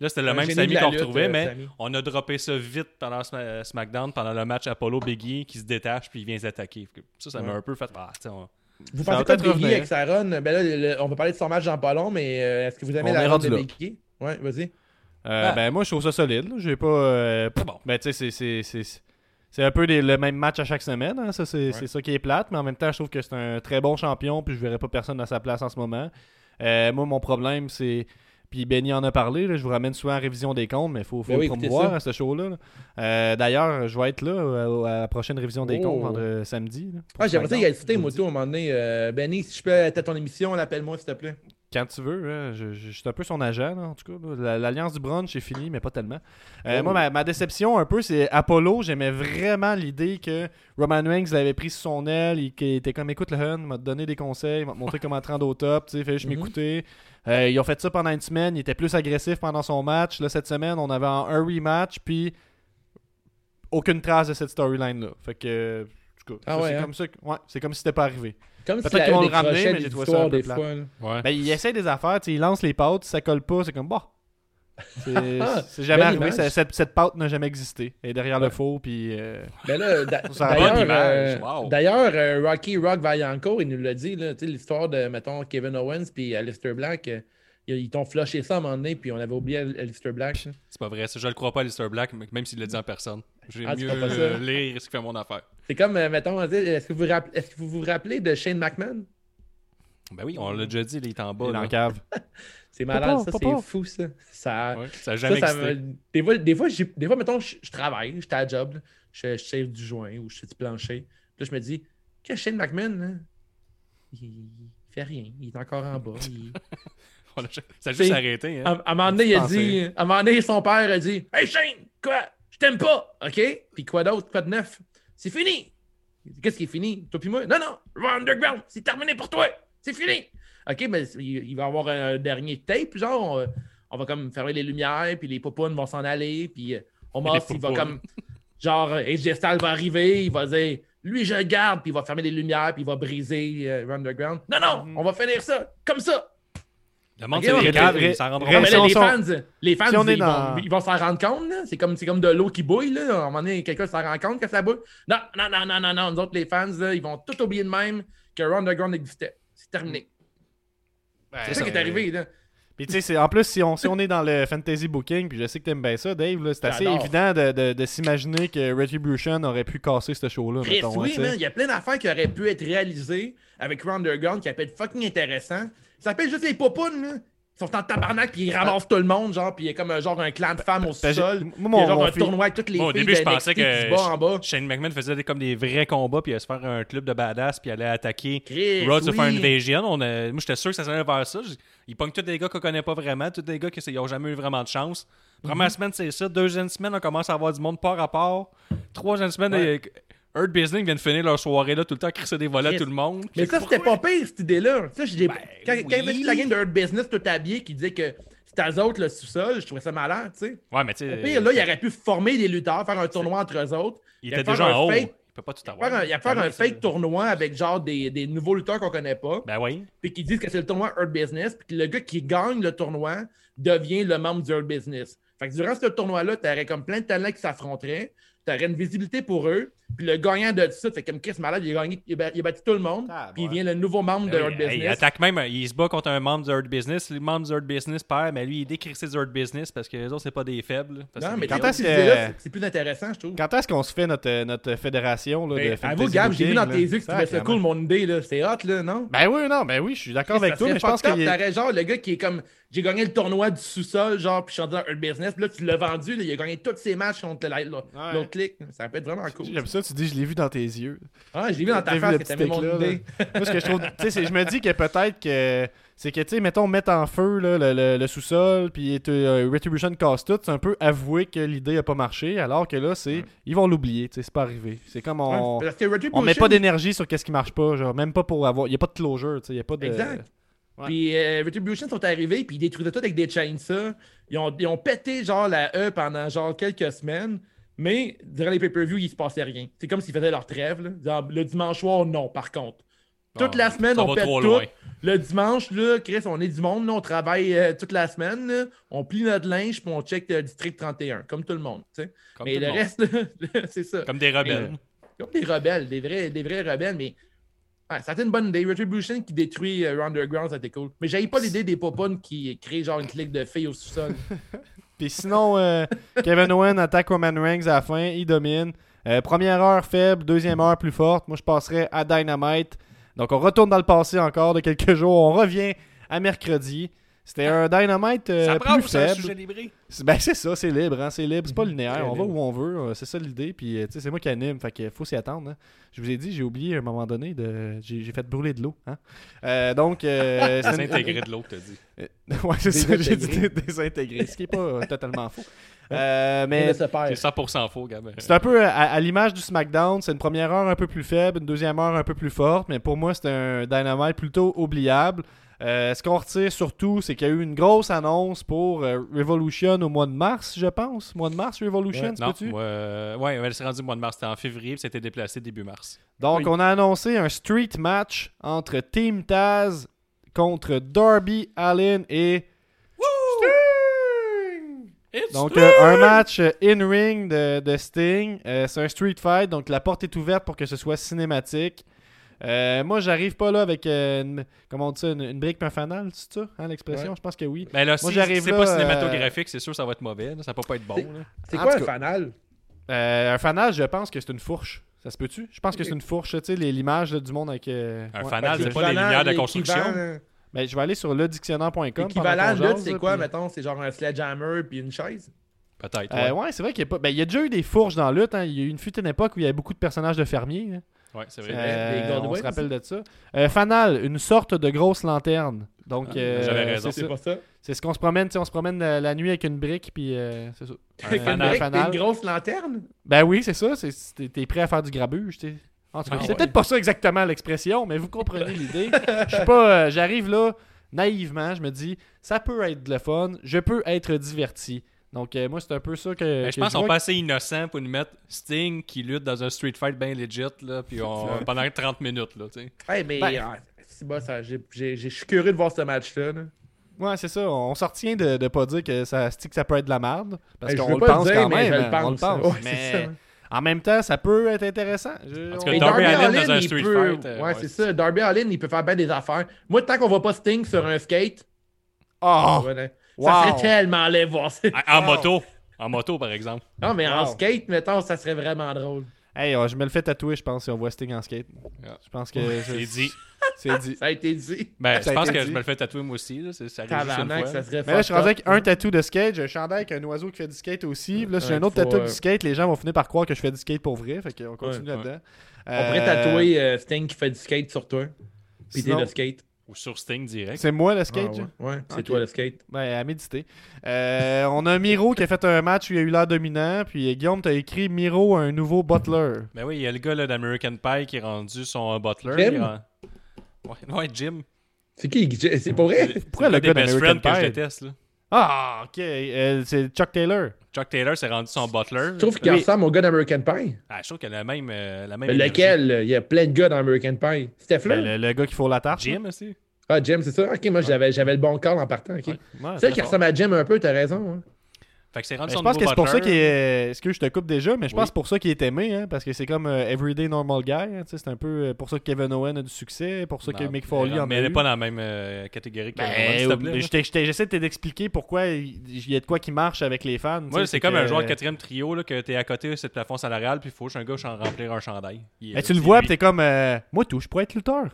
Là, c'était le Un même la qu'on retrouvait, euh, mais on a droppé ça vite pendant euh, SmackDown, pendant le match Apollo Biggie qui se détache puis il vient s'attaquer. Ça, ça m'a un peu fait. Ah, on- Vous Ça pensez quoi de peut-être Biggie avec sa run? Ben là, le- on va parler de son match dans pas long, mais euh, est-ce que vous aimez On la est run rendu de là. Biggie? Ouais, vas-y. Euh, Ah. Ben, moi, je trouve ça solide. J'ai pas. euh, C'est bon. Ben, tu sais, c'est- un peu des- le même match à chaque semaine. hein. Ça, c'est ça qui est plate. Mais en même temps, je trouve que c'est un très bon champion. Puis je verrais pas personne à sa place en ce moment. Euh, moi, mon problème, c'est. Puis Benny en a parlé. là, je vous ramène souvent à révision des comptes, mais il faut, faut Ben oui, promouvoir à ce show-là. là. Euh, D'ailleurs, je vais être là à la prochaine révision des Oh. comptes vendredi samedi. là, Ah, j'aimerais ça y assister, moi, tout, à un moment donné. Euh, Benny, si je peux être à ton émission, appelle-moi, s'il te plaît. Quand tu veux, hein, je, je- je suis un peu son agent, là, en tout cas. L'alliance du brunch est finie, mais pas tellement. Euh, Oh. Moi, ma, ma déception un peu, c'est Apollo. J'aimais vraiment l'idée que Roman Reigns l'avait pris sous son aile. Il, qu'il était comme écoute le Hun, il m'a donné des conseils, il m'a montré comment te rendre au top. Tu sais, fallait juste Mhm. m'écouter. Euh, ils ont fait ça pendant une semaine. Il était plus agressif pendant son match. Là, cette semaine, on avait un, rematch, puis aucune trace de cette storyline-là. Fait que. en tout cas, Ah ouais, c'est hein? comme ça. que- Ouais, c'est comme si c'était pas arrivé. Comme si Peut-être qu'ils vont le ramener, mais j'ai trouvé ça un peu des plat. fois. Ouais. Ben, il essaie des affaires, tu sais, il lance les pâtes, ça colle pas, c'est comme bah. C'est c'est jamais arrivé, ça- cette, cette pâte n'a jamais existé. Elle est derrière le four, puis. euh, Ben là, d'ailleurs, euh, wow. d'ailleurs, euh, Rocky Rock Vaillancourt, il nous l'a dit, là, tu sais, l'histoire de, mettons, Kevin Owens puis Alistair Black, euh, ils, ils t'ont flushé ça à un moment donné, puis on avait oublié Al- Alistair Black. C'est pas vrai, ça, je le crois pas à Lister Black, même s'il le dit en personne. J'ai Ah, mieux euh, lire ce qui fait mon affaire. C'est comme, euh, mettons, est-ce que, vous rapp- est-ce que vous vous rappelez de Shane McMahon? Ben oui, on l'a déjà dit, il est en bas. il est la cave. C'est malade, Papa, ça, papa. c'est fou, ça. Ça, Ouais, ça a jamais ça me- Des fois, des fois, j'ai- des fois mettons, je, je travaille, j'étais à la job, là, je, je save du joint ou je fais du plancher. Puis là, je me dis, que Shane McMahon, là, il, il fait rien, il est encore en bas. il- Ça a juste arrêté. À, Hein? à un moment donné, il a dit, à un moment donné, son père a dit Hey Shane, quoi? Je t'aime pas, OK? Puis quoi d'autre? Quoi de neuf? C'est fini Qu'est-ce qui est fini? Toi puis moi? Non, non, Raw Underground, c'est terminé pour toi C'est fini OK, mais il, va y avoir un dernier tape, genre, on, va- on va comme fermer les lumières, puis les popounes vont s'en aller, puis euh, Omar, Les il va comme. Genre, Styles va arriver, il va dire Lui, je le garde, puis il va fermer les lumières, puis il va briser euh, Underground. Non, non, Mhm. on va finir ça, comme ça Le monde Ok, s'est ouais, régalé, ré- ils s'en rendront si les on- fans, les fans si ils, dans- vont, ils vont s'en rendre compte. là. C'est comme, c'est comme de l'eau qui bouille. Là. À un moment donné, quelqu'un s'en rend compte que ça bouille. Non, non, non, non, non, non. Nous autres, les fans, là, ils vont tout oublier de même que Raw Underground existait. C'est terminé. c'est ça qui est arrivé. Là. Puis tu sais, c'est- en plus, si on, si on est dans le fantasy booking, puis je sais que t'aimes bien ça, Dave, là, c'est assez J'adore. évident de, de- de s'imaginer que Retribution aurait pu casser ce show-là. Chris, mettons, oui, hein, man, il y a plein d'affaires qui auraient pu être réalisées avec Raw Underground qui être fucking intéressant. Ça s'appelle juste les popounes. Là. Ils sont en tabarnak, puis ils ramassent tout le monde, genre, puis il y a comme un genre un clan de femmes au sol. moi, Puis il y a mon- genre mon un tournoi avec toutes les Moi, au début, je de pensais que battent en bas. Shane McMahon faisait des- comme des vrais combats, puis il allait se faire un club de badass, puis il allait attaquer Chris, Raw to faire oui. Invasion. On a- Moi, j'étais sûr que ça s'allait vers ça. Ils pognent tous des gars qu'on connaît pas vraiment, tous des gars qui n'ont jamais eu vraiment de chance. Première Mhm. semaine, c'est ça. Deuxième semaine, on commence à avoir du monde par rapport. Troisième semaine, Ouais. Earth Business vient de finir leur soirée là tout le temps, crisser des volets à tout le monde. Mais ça, c'était pas pire, cette idée-là. Ça, j'ai- quand, quand il y la game de Earth Business tout habillé qui disait que c'était eux autres le sous-sol, je trouvais ça malade, tu sais. Ouais, mais tu Au sais, pire, là, il aurait pu former des lutteurs, faire un tournoi entre eux autres. il il était déjà en un haut. fake- Il peut pas tout avoir. Il a faire un fake tournoi avec genre des, des nouveaux lutteurs qu'on connaît pas, Ben oui. puis qui disent que c'est le tournoi Earth Business, puis que le gars qui gagne le tournoi devient le membre du Earth Business. Fait que durant ce tournoi-là, tu aurais comme plein de talents qui s'affronteraient, tu aurais une visibilité pour eux, puis le gagnant de ça, fait comme Chris Malade, il a, gagné, il a ba- il a battu tout le monde, Ah, puis il vient le nouveau membre de Ben Earth oui, hey, il Business. attaque même, il se bat contre un membre du Earth Business. Le membre du Earth Business perd, mais lui, il décrit ses Earth Business parce que les autres, c'est pas des faibles. parce Non, que mais quand est-ce est que- c'est plus intéressant, je trouve. Quand est-ce qu'on se fait notre, notre fédération là, de Mais fantasy avoue, Gab, j'ai vu dans tes yeux que tu trouvais ça cool, mon idée, là. C'est hot, là, non? Ben oui, non, ben oui, je suis d'accord avec toi, mais je pense. T'aurais genre le gars qui est comme j'ai gagné le tournoi du sous-sol, genre, puis je suis dans Earth Business, puis là, tu l'as vendu, là, il a gagné tous ses matchs contre l'autre clic. Ça peut être vraiment cool. Ça, tu dis, je l'ai vu dans tes yeux. Ah, j'ai vu dans ta face t'aimais mon idée. Moi, ce que je trouve, tu sais, je me dis que peut-être que c'est que, tu sais, mettons, mettre en feu là, le, le- le sous-sol, puis euh, Retribution casse tout, c'est un peu avouer que l'idée a pas marché, alors que là, c'est, ils vont l'oublier, tu sais, c'est pas arrivé. C'est comme on, Ouais, on met pas d'énergie sur qu'est-ce qui marche pas, genre, même pas pour avoir, il y a pas de closure, tu sais, il y a pas de. Exact. Ouais. Puis euh, Retribution sont arrivés, puis ils détruisaient tout avec des chainsaws. Ils ont, ils ont pété genre la E pendant genre quelques semaines, mais durant les pay-per-views, il se passait rien. C'est comme s'ils faisaient leur trêve. là. Le dimanche soir, non, par contre. Toute Ah, la semaine, on pète tout. loin. Le dimanche, là, Chris, on est du monde, là, on travaille euh, toute la semaine, là. on plie notre linge, puis on check le district 31, comme tout le monde. Comme Mais le monde. reste, c'est ça. Comme des rebelles. Comme des rebelles, des vrais, des vrais rebelles, mais ouais, ça a été une bonne idée. Retribution qui détruit euh, Underground, ça a été cool. Mais j'avais pas l'idée des popons qui créent genre une clique de filles au sous-sol. Puis sinon, euh, Kevin Owen attaque Roman Reigns à la fin, il domine. Euh, première heure faible, deuxième heure plus forte. Moi, je passerais à Dynamite. Donc, on retourne dans le passé encore de quelques jours. On revient à mercredi. C'était un Dynamite euh, ça plus ou c'est un faible. sujet Ben c'est ça, c'est libre, hein, c'est libre, c'est pas Mhm. linéaire, on va où on veut, euh, c'est ça l'idée, puis euh, tu sais, c'est moi qui anime, fait qu'il faut s'y attendre. hein. Je vous ai dit, j'ai oublié à un moment donné, de... j'ai fait brûler de l'eau. Hein. Euh, donc, euh, Désintégré de l'autre, t'as dit. Euh, ouais, c'est ça, j'ai dit Désintégré. dé- désintégré, ce qui est pas totalement faux. Euh, Mais. C'est 100% faux, Gab. c'est un peu à, à l'image du SmackDown, c'est une première heure un peu plus faible, une deuxième heure un peu plus forte, mais pour moi, c'est un Dynamite plutôt oubliable. Euh, ce qu'on retire surtout, c'est qu'il y a eu une grosse annonce pour euh, Revolution au mois de mars, je pense. Mois de mars, Revolution, Ouais. tu Non, peux-tu? euh, ouais, elle s'est rendue au mois de mars. C'était en février, puis c'était déplacé début mars. Donc, Oui. on a annoncé un street match entre Team Taz contre Darby Allin et Sting. Donc, euh, un match in-ring de, de Sting. Euh, c'est un street fight, donc la porte est ouverte pour que ce soit cinématique. Euh, moi, j'arrive pas là avec euh, une, comment on dit ça, une, une brique et un fanal, c'est ça, hein, l'expression? Ouais. Je pense que oui. Ben là, Moi, si c'est pas euh, cinématographique, c'est sûr que ça va être mauvais. là. Ça peut pas être bon. C'est- quoi un cas- fanal? Euh, un fanal, je pense que c'est une fourche. Ça se peut-tu? Je pense que c'est une fourche, tu sais, les- l'image du monde avec... euh, Un ouais. fanal, c'est pas les lumières de construction. Ben, je vais aller sur le dictionnaire.com. L'équivalent de lutte, c'est quoi, mais mettons? C'est genre un sledgehammer puis une chaise? Peut-être. Euh, ouais. ouais, c'est vrai qu'il y a pas. Ben, il y a déjà eu des fourches dans lutte. hein. Il y a eu une fut une époque où il y avait beaucoup de personnages de fermiers. hein. Ouais, c'est vrai. Euh, on se rappelle de ça. Euh, fanal, une sorte de grosse lanterne. Donc, Ah, euh, j'avais raison. c'est pas ça? C'est ce qu'on se promène. tu On se promène la, la nuit avec une brique, puis euh, c'est ça. Avec une fanal. brique, fanal. une grosse lanterne? Ben oui, c'est ça. T'es prêt à faire du grabuge. t'sais. En tout cas, Ah, c'est ouais. peut-être pas ça exactement l'expression, mais vous comprenez l'idée. Je suis pas. euh, J'arrive là naïvement. Je me dis, ça peut être de le fun. Je peux être diverti. Donc, euh, moi, c'est un peu ça que. Ben, que je pense qu'on vois pas assez innocent pour nous mettre Sting qui lutte dans un street fight bien legit, là, puis on- pendant 30 minutes. Là, tu sais. Hey, mais Ben- ah, c'est bon, ça. j'ai- j'ai- j'ai- Je suis curieux de voir ce match-là. là. Ouais, c'est ça. On s'en retient de, de pas dire que ça, que ça peut être de la merde. Parce qu'on le pense dire, quand mais même. je le hein, On le pense. Ouais, mais ça. en même temps, ça peut être intéressant. Je- cas, Mais Darby Darby Allin Allin, dans un il street peut... fight, euh, ouais, ouais, c'est ça. Darby Allin, il peut faire bien des affaires. Moi, tant qu'on voit pas Sting sur un skate, Oh! ouais, là, wow. ça serait tellement laid voir ça. En, en moto. En moto, par exemple. Non, mais en skate, mettons, ça serait vraiment drôle. Hey, je me le fais tatouer, je pense, si on voit Sting en skate. Yeah. Je pense que C'est dit. C'est dit. Ça a été dit. Ben, je pense que dit. je me le fais tatouer moi aussi. Là. C'est- Ça arrive juste une Tabarnak, fois. ça serait Mais là, je suis rendu avec un tatou de skate, j'ai un chandail avec un oiseau qui fait du skate aussi. Là, si j'ai Ouais, un autre tatou euh, du skate, les gens vont finir par croire que je fais du skate pour vrai. Fait qu'on continue Ouais, là-dedans. On pourrait Euh, tatouer euh, Sting qui fait du skate sur toi. Puis t'es sinon, le skate. Ou sur Sting direct. C'est moi le Ah, skate, ouais, genre? ouais, c'est toi le skate. Ouais, à méditer. Euh, on a Miro qui a fait un match où il a eu l'air dominant. Puis Guillaume, t'as écrit Miro, un nouveau butler. Ben oui, il y a le gars là, d'American Pie qui est rendu son butler. Jim? Il est ren- Ouais, ouais, Jim. C'est qui? C'est pas vrai? Pourquoi le gars best d'American friends que je Pie? déteste. Là. Ah, ok. Euh, c'est Chuck Taylor. Chuck Taylor s'est rendu son butler. Je trouve qu'il Oui. ressemble au gars d'American Pie. Ah, je trouve qu'elle a la même, euh, la même énergie. lequel? Il y a plein de gars dans American Pie. Ben, le, le gars qui faut la tarte. Jim aussi. Ah, Jim, c'est ça? Ok, moi j'avais j'avais le bon corps en partant. ok. Ouais. Ouais, C'est c'est ça qui fort. ressemble à Jim un peu, t'as raison. hein. Fait que c'est rendu son je pense que c'est pour ça qu'il est. Est-ce que je te coupe déjà, mais je Oui. pense pour ça qu'il est aimé, hein, parce que c'est comme euh, Everyday Normal Guy. hein, c'est un peu euh, pour ça que Kevin Owen a du succès, pour ça que Mick Foley en mais elle eu. est pas dans la même euh, catégorie que Ben, J'essaie de t'expliquer pourquoi il y a de quoi qui marche avec les fans. c'est comme un joueur de quatrième trio, là, que t'es à côté, c'est le plafond salarial, puis il faut que un gars change remplir un chandail. Il Ben, tu le vois, lui. pis t'es comme. euh, moi, tout, je pourrais être lutteur.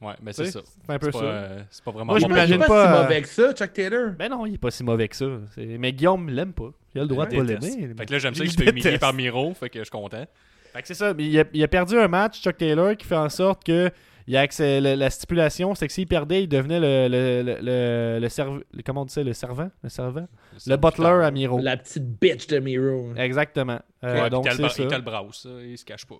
Ouais, mais Tu c'est ça. C'est un peu C'est ça. pas, euh, c'est pas vraiment Moi, je bon. Il est m'imagine pas, pas, si euh, mauvais que ça, Chuck Taylor. Ben non, il est pas si mauvais que ça. Mais Guillaume l'aime pas. Il a le droit de pas l'aimer. Fait que là, j'aime ça Il qu'il se fait humilier par Miro, fait que je suis content. Fait que c'est ça. mais Il a, il a perdu un match, Chuck Taylor, qui fait en sorte que il a accès, la stipulation, c'est que s'il perdait, il devenait le, le, le, le, le serv- le- comment on dit ça, le servant, le servant, le butler à Miro. La petite bitch de Miro. Exactement. Euh, Ouais, donc il le brasse, ça, il se cache pas.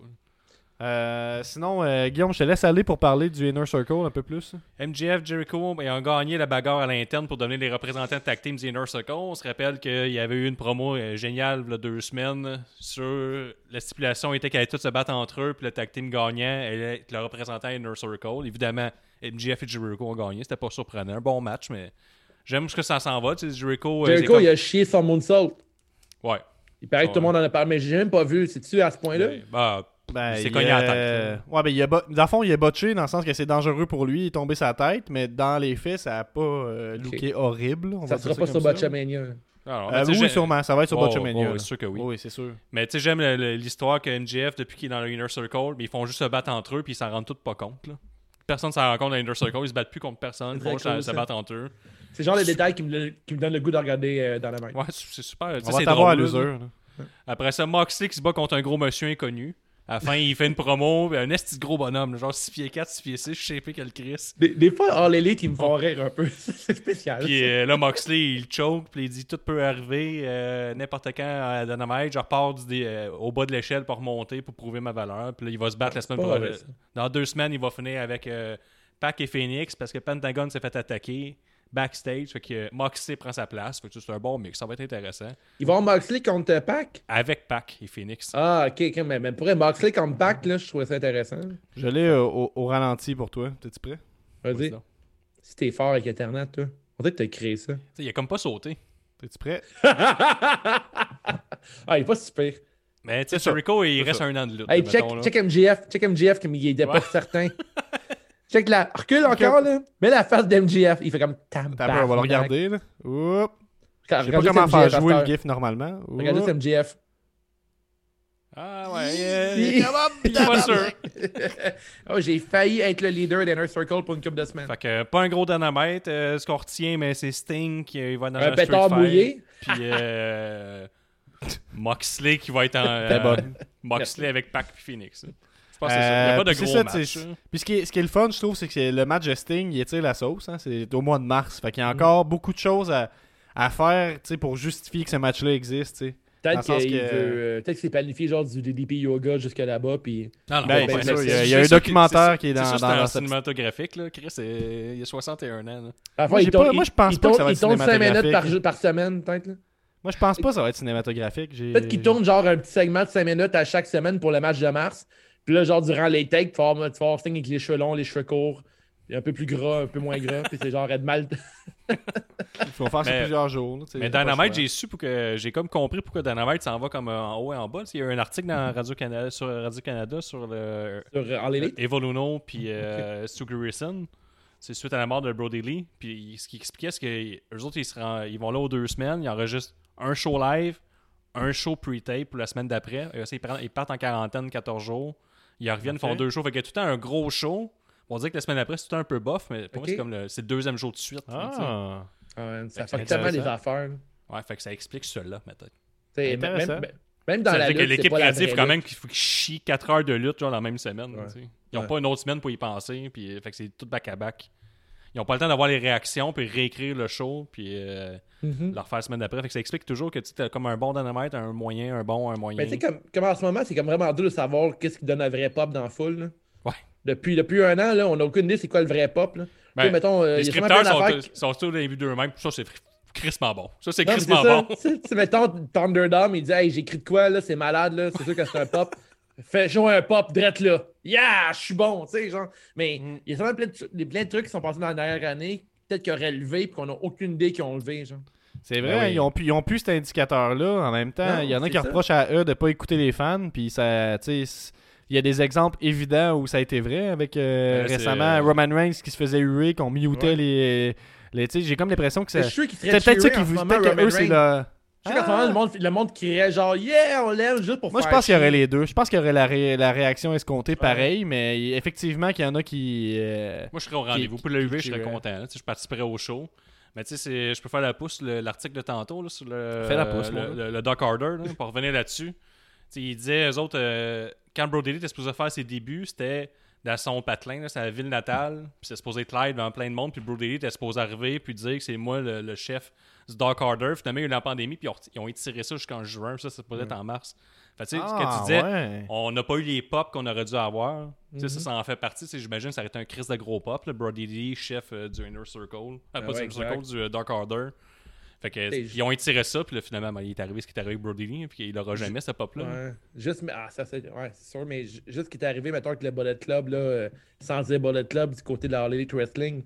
Euh, sinon, euh, Guillaume, je te laisse aller pour parler du Inner Circle un peu plus. MJF, Jericho, ils ont gagné la bagarre à l'interne pour devenir les représentants de Tag Team The Inner Circle. On se rappelle qu'il y avait eu une promo euh, géniale il y a deux semaines sur la stipulation était qu'elle allait tous se battre entre eux, puis le Tag Team gagnant allait être le représentant Inner Circle. Évidemment, MJF et Jericho ont gagné. C'était pas surprenant. Un bon match, mais j'aime ce que ça s'en va. Tu sais, Jericho, Jericho, comme- il a chié son moonsault. Ouais. Il paraît que tout le monde en a parlé, mais j'ai même pas vu. C'est-tu à ce point-là? Ouais. Bah, Ben, Il s'est il, cogné à la tête, Ouais, ben, il a bo- dans le fond, il a botché dans le sens que c'est dangereux pour lui, il est tombé sa tête, mais dans les faits, ça a pas euh, Ok. looké horrible. on Ça va sera pas sur. Botchamania. alors, Euh, mais tu sais, oui, j'ai- sûrement, ça va être sur Oh, Botchamania. oh, c'est sûr que oui. Oui, c'est sûr. Mais tu sais, j'aime le- le- l'histoire que MJF, depuis qu'il est dans le Inner Circle, mais ils font juste se battre entre eux, puis ils s'en rendent tous pas compte. Là. Personne s'en rend compte dans l'Inner Circle, ils se battent plus contre personne, ils font juste se battre entre eux. C'est genre les détails qui me, qui me donnent le goût de regarder euh, dans la main. Ouais, c'est super. On va c'est t'avoir à drôle, l'usure. Après ça, Moxley qui se bat contre un gros monsieur inconnu. À la fin, il fait une promo, un esti gros bonhomme, genre 6 pieds 4, 6 pieds 6, je sais plus quel Chris. Des, des fois, All Elite, ils me font rire un peu. c'est spécial. Puis euh, là, Moxley, il choke, puis il dit tout peut arriver, euh, n'importe quand à Dynamite, je repars du euh, au bas de l'échelle pour remonter, pour prouver ma valeur. Puis là, il va se battre la semaine prochaine. Dans deux semaines, il va finir avec Pac et Phoenix parce que Pentagon s'est fait attaquer. Backstage. Fait que Moxley prend sa place. Fait que c'est un bon mix. Ça va être intéressant. Ils vont Moxley contre Pac? Avec Pac et Phoenix. Ah, ok, ok, mais, mais pour Moxley contre Pac, là, je trouvais ça intéressant. Je l'ai euh, au, au ralenti pour toi. T'es-tu prêt? Vas-y. Si t'es fort avec Internet, toi. On dirait que t'as créé ça. T'sais, il a comme pas sauté. T'es-tu prêt? ah, il est pas super. Mais tu sais. Jericho, il reste ça. un an de lutte. Hey, là, check, mettons, check MGF, check MGF comme il était pas Ouais. certain. check la. Recule encore, là. Mets la face d'MGF. Il fait comme tam. Peur, on va le regarder. Là. Oups. Je sais pas comment faire jouer le. GIF normalement. Regarde juste Oups. MGF. Ah ouais, euh, Il- est pas sûr. oh, j'ai failli être le leader d'Inner Circle pour une couple de semaines. Fait que pas un gros dynamite. euh, ce qu'on retient, mais c'est Sting qui euh, il va dans Un un pétard mouillé. Puis euh, Moxley qui va être en. Euh. Moxley avec Pac puis Phoenix. Je pense que c'est ça. Il n'y Euh, a pas de puis c'est gros match. Puis ce qui, est, ce qui est le fun, je trouve, c'est que le match de Sting, il étire la sauce. Hein, c'est au mois de mars. Fait qu'il y Mm. a encore beaucoup de choses à, à faire pour justifier que ce match-là existe. Peut-être qu'il que- veut. euh, Peut-être que c'est planifié genre du DDP yoga jusque là-bas. Puis. Non, non, Ben, pas c'est ça. sûr, il y a- C'est il y a un documentaire qui est dans- cette- cinématographique, là. Chris, il y a 61 ans. là. Moi, il pas- moi, je pense il pas que ça tourne- va Il être tourne 5 minutes par, par semaine, peut-être. là. Moi, je pense pas que ça va être cinématographique. Peut-être qu'il tourne genre un petit segment de 5 minutes à chaque semaine pour le match de mars. Puis là, genre, durant les takes, tu vas avoir, Sting avec les cheveux longs, les cheveux courts, et un peu plus gras, un peu moins gras. puis c'est genre être mal. Il faut faire ça Mais- plusieurs jours. Mais Dynamite, j'ai su pour que j'ai comme compris pourquoi Dynamite s'en va comme euh, en haut et en bas. Il y a eu un article dans Radio Canada sur Radio Canada sur le sur euh, All Elite? Evo Luno puis euh, Stu Grayson. C'est suite à la mort de Brody Lee. Puis ce qu'il expliquait, c'est que eux autres, ils, ils vont là aux deux semaines, ils enregistrent un show live, un show pre-tape pour la semaine d'après. Et ça, Ils, partent- ils partent en quarantaine 14 jours. Ils reviennent, font deux shows. Fait qu'il y a tout le temps un gros show. On dire que la semaine d'après, c'est un peu bof, mais pour moi, c'est comme le, c'est le deuxième jour de suite. Ah. Ça Fait que tellement des intéressant. affaires. Ouais, fait que ça explique cela, peut-être. T'sais, Même, Intéressant. même- même dans ça la veut dire lutte, que l'équipe créative, quand même, qu'il faut qu'ils chient 4 heures de lutte genre, la même semaine. Ouais. Ils n'ont Ouais. pas une autre semaine pour y penser. Puis, euh, fait que c'est tout back-à-back. Ils n'ont pas le temps d'avoir les réactions, puis réécrire le show, puis euh, Mhm. le refaire la semaine d'après. Fait que ça explique toujours que tu as comme un bon dynamite, un moyen, un bon, un moyen. Mais tu sais, comme, comme en ce moment, c'est comme vraiment dur de savoir qu'est-ce qui donne un vrai pop dans la foule. là. Ouais. Depuis, depuis un an, là, on n'a aucune idée c'est quoi le vrai pop. Là. Ben, mettons, euh, les scripteurs sont, qui- sont tous début d'eux-mêmes. Ça, c'est crissement bon. Ça, c'est crissement bon. Tu sais, tu sais, mettons, Thunderdome, il dit Hey, j'écris de quoi, là, c'est malade, là, c'est sûr que c'est un pop. Fais jouer un pop, drette là. Yeah, je suis bon, tu sais, genre. Mais Mm. il y a plein de, plein trucs qui sont passés dans la dernière année, peut-être qu'ils auraient levé, puis qu'on n'a aucune idée qu'ils ont levé, genre. C'est vrai, Ben oui. ils, ont pu, ils ont pu cet indicateur-là. En même temps, Non, il y en a c'est qui ça. reprochent à eux de pas écouter les fans. Puis ça, tu sais, il y a des exemples évidents où ça a été vrai. Avec euh, Ben c'est, récemment euh, Roman Reigns qui se faisait huer, qu'on mutait Ouais. les, les tu sais, j'ai comme l'impression que ça. Je suis sûr qu'ils C'est seraient peut-être ça qui vous, peut-être que eux, c'est le. Je sais moment, le monde, le monde criait genre Yeah, on l'aime juste pour Moi, je pense qu'il y aurait les deux. Je pense qu'il y aurait la, ré- la réaction escomptée pareil, mais effectivement qu'il y en a qui. euh, Moi, je serais au rendez-vous. Pour le UV, je serais content. là. Je participerais au show. Mais tu sais, c'est- je peux faire la pouce, le- l'article de tantôt, là, sur le, Fais la pouce, le, moi. le- le Doc Harder, là, pour revenir là-dessus. Tu sais, il disait, eux autres, euh, quand Brody Lee était supposé faire ses débuts, c'était dans son patelin, là, sa ville natale, puis c'est supposé être live devant plein de monde, puis Brody Lee était supposé arriver, puis dire que c'est moi le, le chef du Dark Harder. Finalement, il y a eu la pandémie, puis ils ont, étiré ça jusqu'en juin, ça, c'est supposé être en mars. Fait tu sais, ce que ah, tu disais, ouais. on n'a pas eu les pop qu'on aurait dû avoir. Tu sais, Mhm. Ça, ça en fait partie. J'imagine que ça aurait été un crise de gros pop. Le Brody Lee, chef euh, du Inner Circle. Ah pas ouais, du Inner. Circle, du euh, Dark Order. Fait que, ils ont étiré ça, puis là, finalement, ben, il est arrivé ce qui est arrivé avec Brody Lee, puis il n'aura jamais ce pop-là. Ouais. Juste, mais, ah, ça, c'est, ouais, c'est sûr, mais ju- juste ce qui est arrivé, mettons, avec le Bullet Club, là, euh, sans dire Bullet Club du côté de la Elite Wrestling.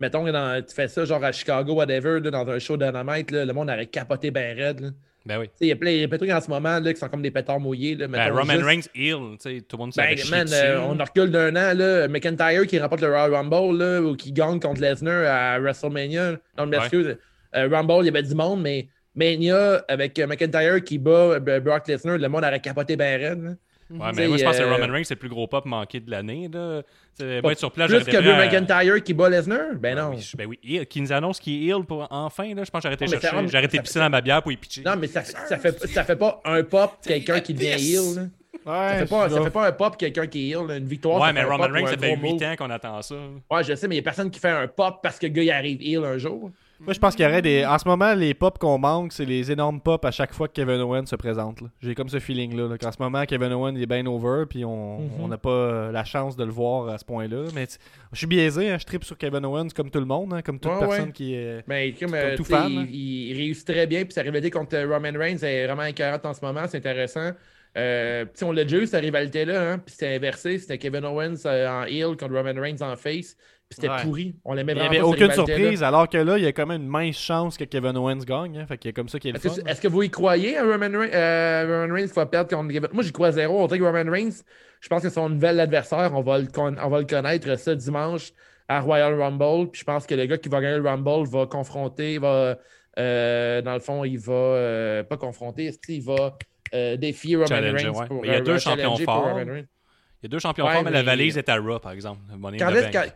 Mettons que tu fais ça, genre à Chicago, whatever, là, dans un show d'Anamite, là, le monde aurait capoté ben raide. là. Ben oui. Il y, a plein de trucs en ce moment là, qui sont comme des pétards mouillés. Là, Ben, Roman juste- Reigns, sais, Tout le monde Ben, man, euh, on recule d'un an, là. McIntyre qui remporte le Royal Rumble, là, ou qui gagne contre Lesnar à WrestleMania. Non, mais excuse, Rumble, il y avait du monde, mais Mania, avec euh, McIntyre qui bat euh, Brock Lesnar, le monde aurait capoté ben raide. Ouais, mais moi, je pense que euh, Roman Reigns, c'est le plus gros pop manqué de l'année. là. Tu sais, Moi, être sur place, Plus que Drew McIntyre qui bat Lesnar? Ben Ah non. ben oui, qui nous annonce qu'il est heel pour enfin. Là, je pense que j'aurais été Non, mais ça- chercher. J'aurais été ça- pissé dans ma bière pour y pitcher. Non, mais ça, ça, fait, ça fait pas un pop quelqu'un qui devient heel. là. Ouais, Ça fait, pas, ça fait pas un pop quelqu'un qui là. Une victoire, ouais, mais Roman Reigns, ça fait gros 8 move. ans qu'on attend ça. Ouais, je sais, mais il y a personne qui fait un pop parce que le gars il arrive heel un jour. Moi, je pense qu'il y aurait des. En ce moment, les pop qu'on manque, c'est les énormes pop à chaque fois que Kevin Owens se présente. là. J'ai comme ce feeling-là. là, qu'en ce moment, Kevin Owens il est bien over, puis on Mhm. on n'a pas euh, la chance de le voir à ce point-là. Mais je suis biaisé, hein, je tripe sur Kevin Owens comme tout le monde, hein, comme toute Ouais, personne ouais. qui est. Ben, comme, Comme euh, tout tu sais, fan, il, hein. il- il réussit très bien, puis sa rivalité contre Roman Reigns est vraiment écœurante en ce moment, c'est intéressant. Euh, puis on l'a déjà eu, cette rivalité-là, hein, puis c'était inversé, c'était Kevin Owens euh, en heel contre Roman Reigns en face, c'était Ouais. pourri. On l'aimait Il n'y vraiment avait aucune surprise, alors que là, il y a quand même une mince chance que Kevin Owens gagne. hein, fait qu'il y a comme ça qui est Est-ce que, vous y croyez à Roman, Reigns, euh, Roman Reigns qui va perdre contre Kevin? Moi, j'y crois zéro. On dirait que Roman Reigns, je pense que son nouvel adversaire, on va le, con- on va le connaître ce dimanche à Royal Rumble. Puis je pense que le gars qui va gagner le Rumble va confronter, va, euh, dans le fond, il va euh, pas confronter, est-ce qu'il va euh, défier Roman Challenger, Reigns ouais. pour Mais il y a deux champions forts. Il y a deux champions Ouais, forts, mais, la valise est à Raw, par exemple. Quand est-ce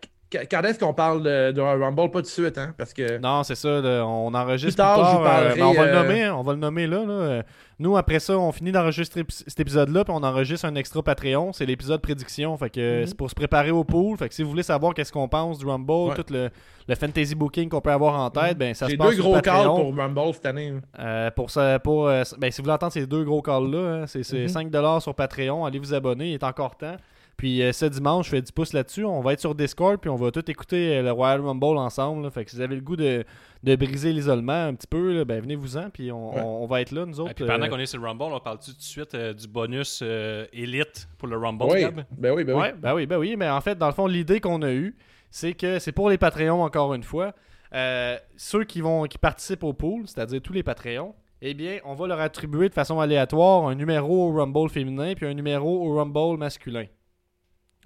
quand est-ce qu'on parle Royal Rumble? Pas tout de suite, hein? Parce que. Non, c'est ça. on enregistre Plus tard, plus tard. vous parlerai, euh, on va le euh, nommer. On va le nommer là. là. Euh, Nous, après ça, on finit d'enregistrer cet épisode-là, puis on enregistre un extra Patreon. C'est l'épisode prédiction. Fait que euh, Mhm. c'est pour se préparer au pool. Fait que si vous voulez savoir qu'est-ce qu'on pense du Rumble, Ouais. tout le, le fantasy booking qu'on peut avoir en tête, ben ça se passe deux gros calls pour Rumble cette année. hein. Euh, pour ça, pour, euh, ben, si vous voulez entendre ces deux gros calls-là, hein, c'est c'est Mhm. 5$ sur Patreon. Allez vous abonner, il est encore temps. Puis euh, ce dimanche, je fais 10 pouces là-dessus. On va être sur Discord, puis on va tout écouter euh, le Royal Rumble ensemble. là. Fait que si vous avez le goût de, de briser l'isolement un petit peu, là, ben venez-vous-en, puis on, Ouais. on- on va être là, nous autres. Et puis pendant euh, qu'on est sur le Rumble, on parle tout de suite euh, du bonus euh, élite pour le Rumble, Oui, Gab? ben oui, ben oui. Ouais, ben oui, ben oui, mais en fait, dans le fond, l'idée qu'on a eue, c'est que c'est pour les Patreons, encore une fois. Euh, ceux qui vont qui participent au pool, c'est-à-dire tous les Patreons, eh bien, on va leur attribuer de façon aléatoire un numéro au Rumble féminin puis un numéro au Rumble masculin.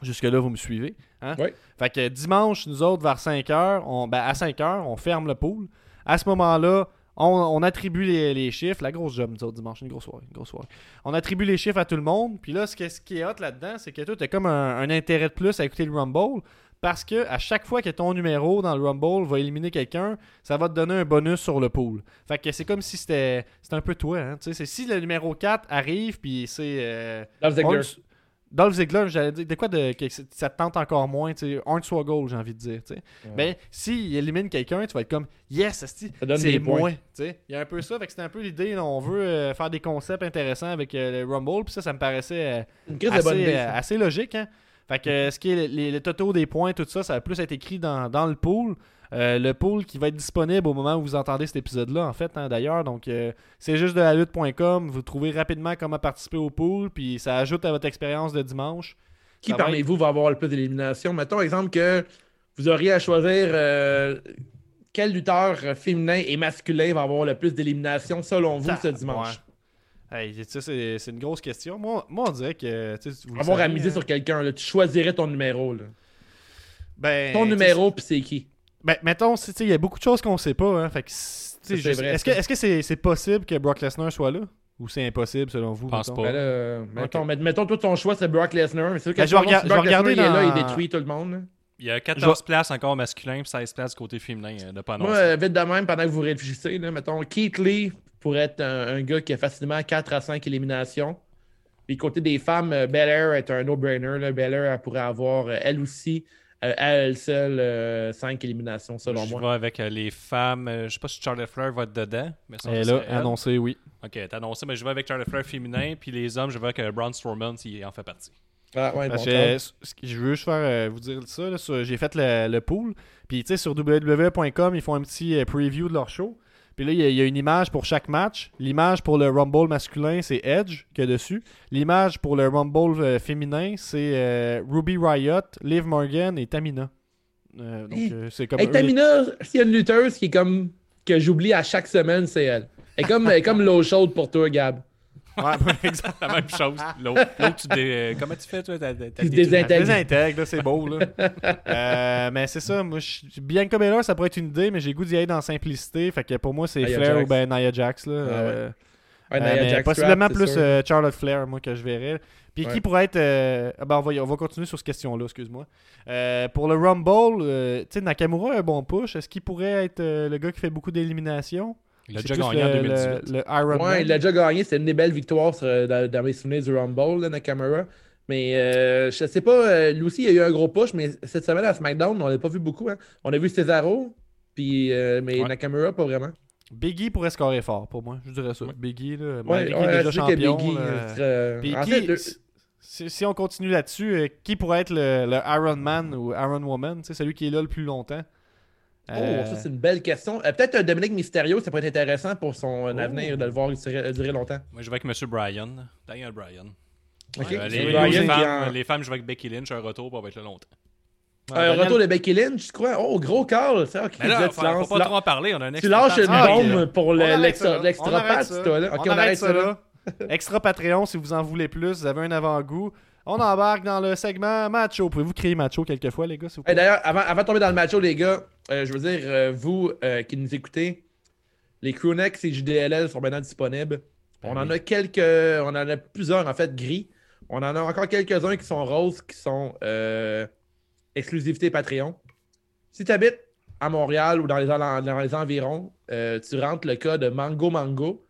Jusque-là, vous me suivez. Hein? Oui. Fait que dimanche, nous autres, vers 5h, on, ben, à 5h, on ferme le pool. À ce moment-là, on, on attribue les, les chiffres. La grosse job, nous autres, dimanche, une grosse soirée. Une grosse soirée. On attribue les chiffres à tout le monde. Puis là, ce, que- ce qui est hot là-dedans, c'est que toi, tu as comme un, un intérêt de plus à écouter le Rumble. Parce que à chaque fois que ton numéro dans le Rumble va éliminer quelqu'un, ça va te donner un bonus sur le pool. Fait que c'est comme si c'était un peu toi. Hein? C'est si le numéro 4 arrive, puis c'est. euh, Dolph Ziggler. J'allais dire, de quoi de, que ça te tente encore moins, tu sais, Hornswoggle, j'ai envie de dire, tu sais. Ben, s'il élimine quelqu'un, tu vas être comme, yes, c'est des moi, points. tu sais. Il y a un peu ça, fait que c'était un peu l'idée, on veut euh, faire des concepts intéressants avec euh, le Rumble, puis ça, ça me paraissait euh, assez, euh, assez logique, hein. Fait que ce qui est les, les totaux des points, tout ça, ça va plus être écrit dans, dans le pool. Euh, le pool qui va être disponible au moment où vous entendez cet épisode-là, en fait, hein, d'ailleurs. Donc, euh, c'est juste de la lutte.com. Vous trouvez rapidement comment participer au pool, puis ça ajoute à votre expérience de dimanche. Qui parmi vous va avoir le plus d'éliminations? Mettons, exemple, que vous auriez à choisir euh, quel lutteur féminin et masculin va avoir le plus d'éliminations selon vous ce dimanche? ouais. Hey, ça, c'est une grosse question. Moi, moi on dirait que. vous Avoir à miser hein. sur quelqu'un, tu choisirais ton numéro. Là. Ben, Ton numéro, puis c'est qui? Ben, mettons, tu sais, il y a beaucoup de choses qu'on sait pas. Hein, fait que, c'est- tu sais, Ça, c'est je- vrai, Est-ce que est-ce que c'est c'est possible que Brock Lesnar soit là? Ou c'est impossible selon vous Pense mettons? pas. Ben euh, mettons, mettons, toi, ton choix, c'est Brock Lesnar. Mais c'est sûr que Ben, je vais rega- je Lesnar, regarder il est là, il détruit tout le monde. là. Il y a 14 places encore masculin, puis 16 places côté féminin euh, de pas Moi, euh, vite de même, pendant que vous réfléchissez, là, mettons, Keith Lee pourrait être un, un gars qui a facilement 4 à 5 éliminations. Puis côté des femmes, euh, Belair est un no-brainer. là. Belair, elle pourrait avoir, elle aussi, à elle seule, 5 éliminations, selon je moi. vais avec euh, les femmes. euh, je sais pas si Charlotte Flair va être dedans. Mais ça, Elle elle. annoncé, oui. Ok, t'as annoncé, mais je vais avec Charlotte Flair féminin. Puis les hommes, je vais avec euh, Braun Strowman s'il en fait partie. Ah, ouais, Parce bon, que, Charles. euh, ce que je veux juste faire euh, vous dire ça. J'ai fait le, le pool. Puis, tu sais, sur www.com, ils font un petit euh, preview de leur show. Puis là, il y, a- il y a une image pour chaque match. L'image pour le Rumble masculin, c'est Edge qui est dessus. L'image pour le Rumble euh, féminin, c'est euh, Ruby Riot, Liv Morgan et Tamina. Euh, donc, c'est comme. Hey, Tamina, s'il y a une lutteuse qui est comme. que j'oublie à chaque semaine, c'est elle. Elle est comme, elle est comme l'eau chaude pour toi, Gab. Ouais, exact. La même chose. L'autre, l'autre, tu dé- euh, comment tu fais, toi t'as- t'as- t'as Qui se des- désintègre. Elle désintègre, là, c'est beau, là. Euh, mais c'est ça, moi, je- Bianca Belair, ça pourrait être une idée, mais j'ai le goût d'y aller dans la simplicité. Fait que pour moi, c'est Flair Jax. ou ben Nia Jax, là. Ah ouais. Euh, Ouais, euh, mais possiblement plus euh, Charlotte Flair, moi, que je verrais. Puis qui pourrait être. euh, ben, on, va, on va continuer sur cette question-là, excuse-moi. Euh, pour le Rumble, euh, tu sais, Nakamura a un bon push. Est-ce qu'il pourrait être euh, le gars qui fait beaucoup d'éliminations? Il a déjà gagné en le- 2018. Le, le Iron Ouais, Man. il a déjà gagné. C'était une des belles victoires sur- euh, dans, dans mes souvenirs du Rumble, là, Nakamura. Mais euh, je sais pas, euh, lui aussi, il a eu un gros push, mais cette semaine à SmackDown, on l'a pas vu beaucoup. hein. On a vu Cesaro, Puis, euh, mais Ouais. Nakamura, pas vraiment. Biggie pourrait scorer fort pour moi, je dirais ça. Biggie, là, Ouais, ouais, est déjà champion. Biggie, là, euh, en fait, le- si, si on continue là-dessus, euh, qui pourrait être le, le Iron Man ou Iron Woman, celui qui est là le plus longtemps? Oh, Euh, ça, c'est une belle question. Euh, Peut-être un Dominique Mysterio, ça pourrait être intéressant pour son euh, Oh. avenir de le voir durer, durer longtemps. Moi, je vais avec M. Bryan. Daniel Bryan. Euh, les, Bryan les qui femmes, en- les femmes, je vais avec Becky Lynch, un retour, va être là longtemps. ouais, un Daniel- retour de Becky Lynch, je crois? Oh, gros call. Ça, ok, Mais là, là, faut, tu faut lances- pas trop en parler, on a un tu lâches une temps. Ah, bombe pour On le- arrête l'extra ça, là. l'extra On arrête pat, ça. toi, là. Ok, On arrête ça là. Extra Patreon si vous en voulez plus, vous avez un avant-goût. On embarque dans le segment macho. Pouvez-vous créer macho quelquefois, les gars, s'il vous plaît? Hey, D'ailleurs, avant, avant de tomber dans le match, les gars, euh, je veux dire, euh, vous euh, qui nous écoutez, les Crewnecks et JDLL sont maintenant disponibles. Ben on en a quelques, on en a plusieurs en fait gris. On en a encore quelques-uns qui sont roses, qui sont exclusivité Patreon. Si tu habites à Montréal ou dans les, dans les environs, tu rentres le code Mango Mango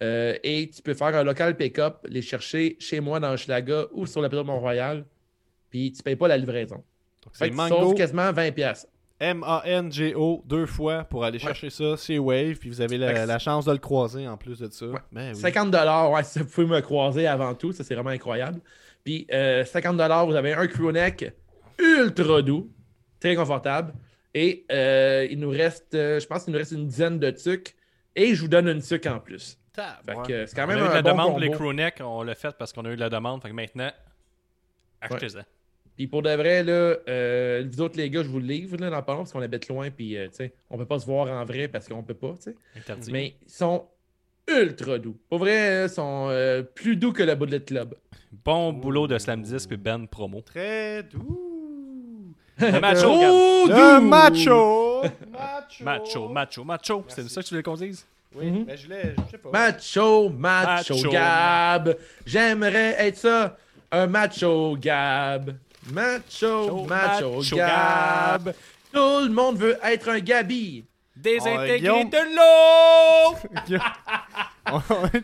et tu peux faire un local pick-up, les chercher chez moi dans Schlaga ou sur la de Mont-Royal, puis tu payes pas la livraison. Donc, Fait C'est Mango, sauves quasiment 20$. M-A-N-G-O, deux fois pour aller chercher ça. C'est Wave, puis vous avez la, la chance de le croiser en plus de ça. Ben oui. 50 ouais, si vous pouvez me croiser avant tout, ça c'est vraiment incroyable. Puis euh, 50 vous avez un crewneck ultra doux, très confortable. Et euh, il nous reste, euh, je pense qu'il nous reste une dizaine de tucs. Et je vous donne une tuc en plus. Ouais. euh, c'est quand On a même eu de un la bon demande pour les crewnecks, on l'a fait parce qu'on a eu de la demande. Fait que maintenant, achetez-en. Puis pour de vrai, là, euh, vous autres les gars, je vous le livre là, dans parce qu'on habite loin. Puis euh, tu sais, on peut pas se voir en vrai parce qu'on peut pas. tu sais. Interdit. Mais ils sont ultra doux. Pour vrai, ils sont euh, plus doux que le Bullet Club. Bon boulot de Slam Disc et Ben promo. Très doux. Le macho, Oh. Le macho. Macho. Macho, macho, macho. C'est ça que tu voulais qu'on dise? Oui, Mhm. mais je l'ai, je sais pas. Macho, macho, Macho. Gab. J'aimerais être ça, un macho Gab. Macho, macho, macho Gab. Gab. Tout le monde veut être un Gabi. Désintégré Guillaume. de l'eau! À-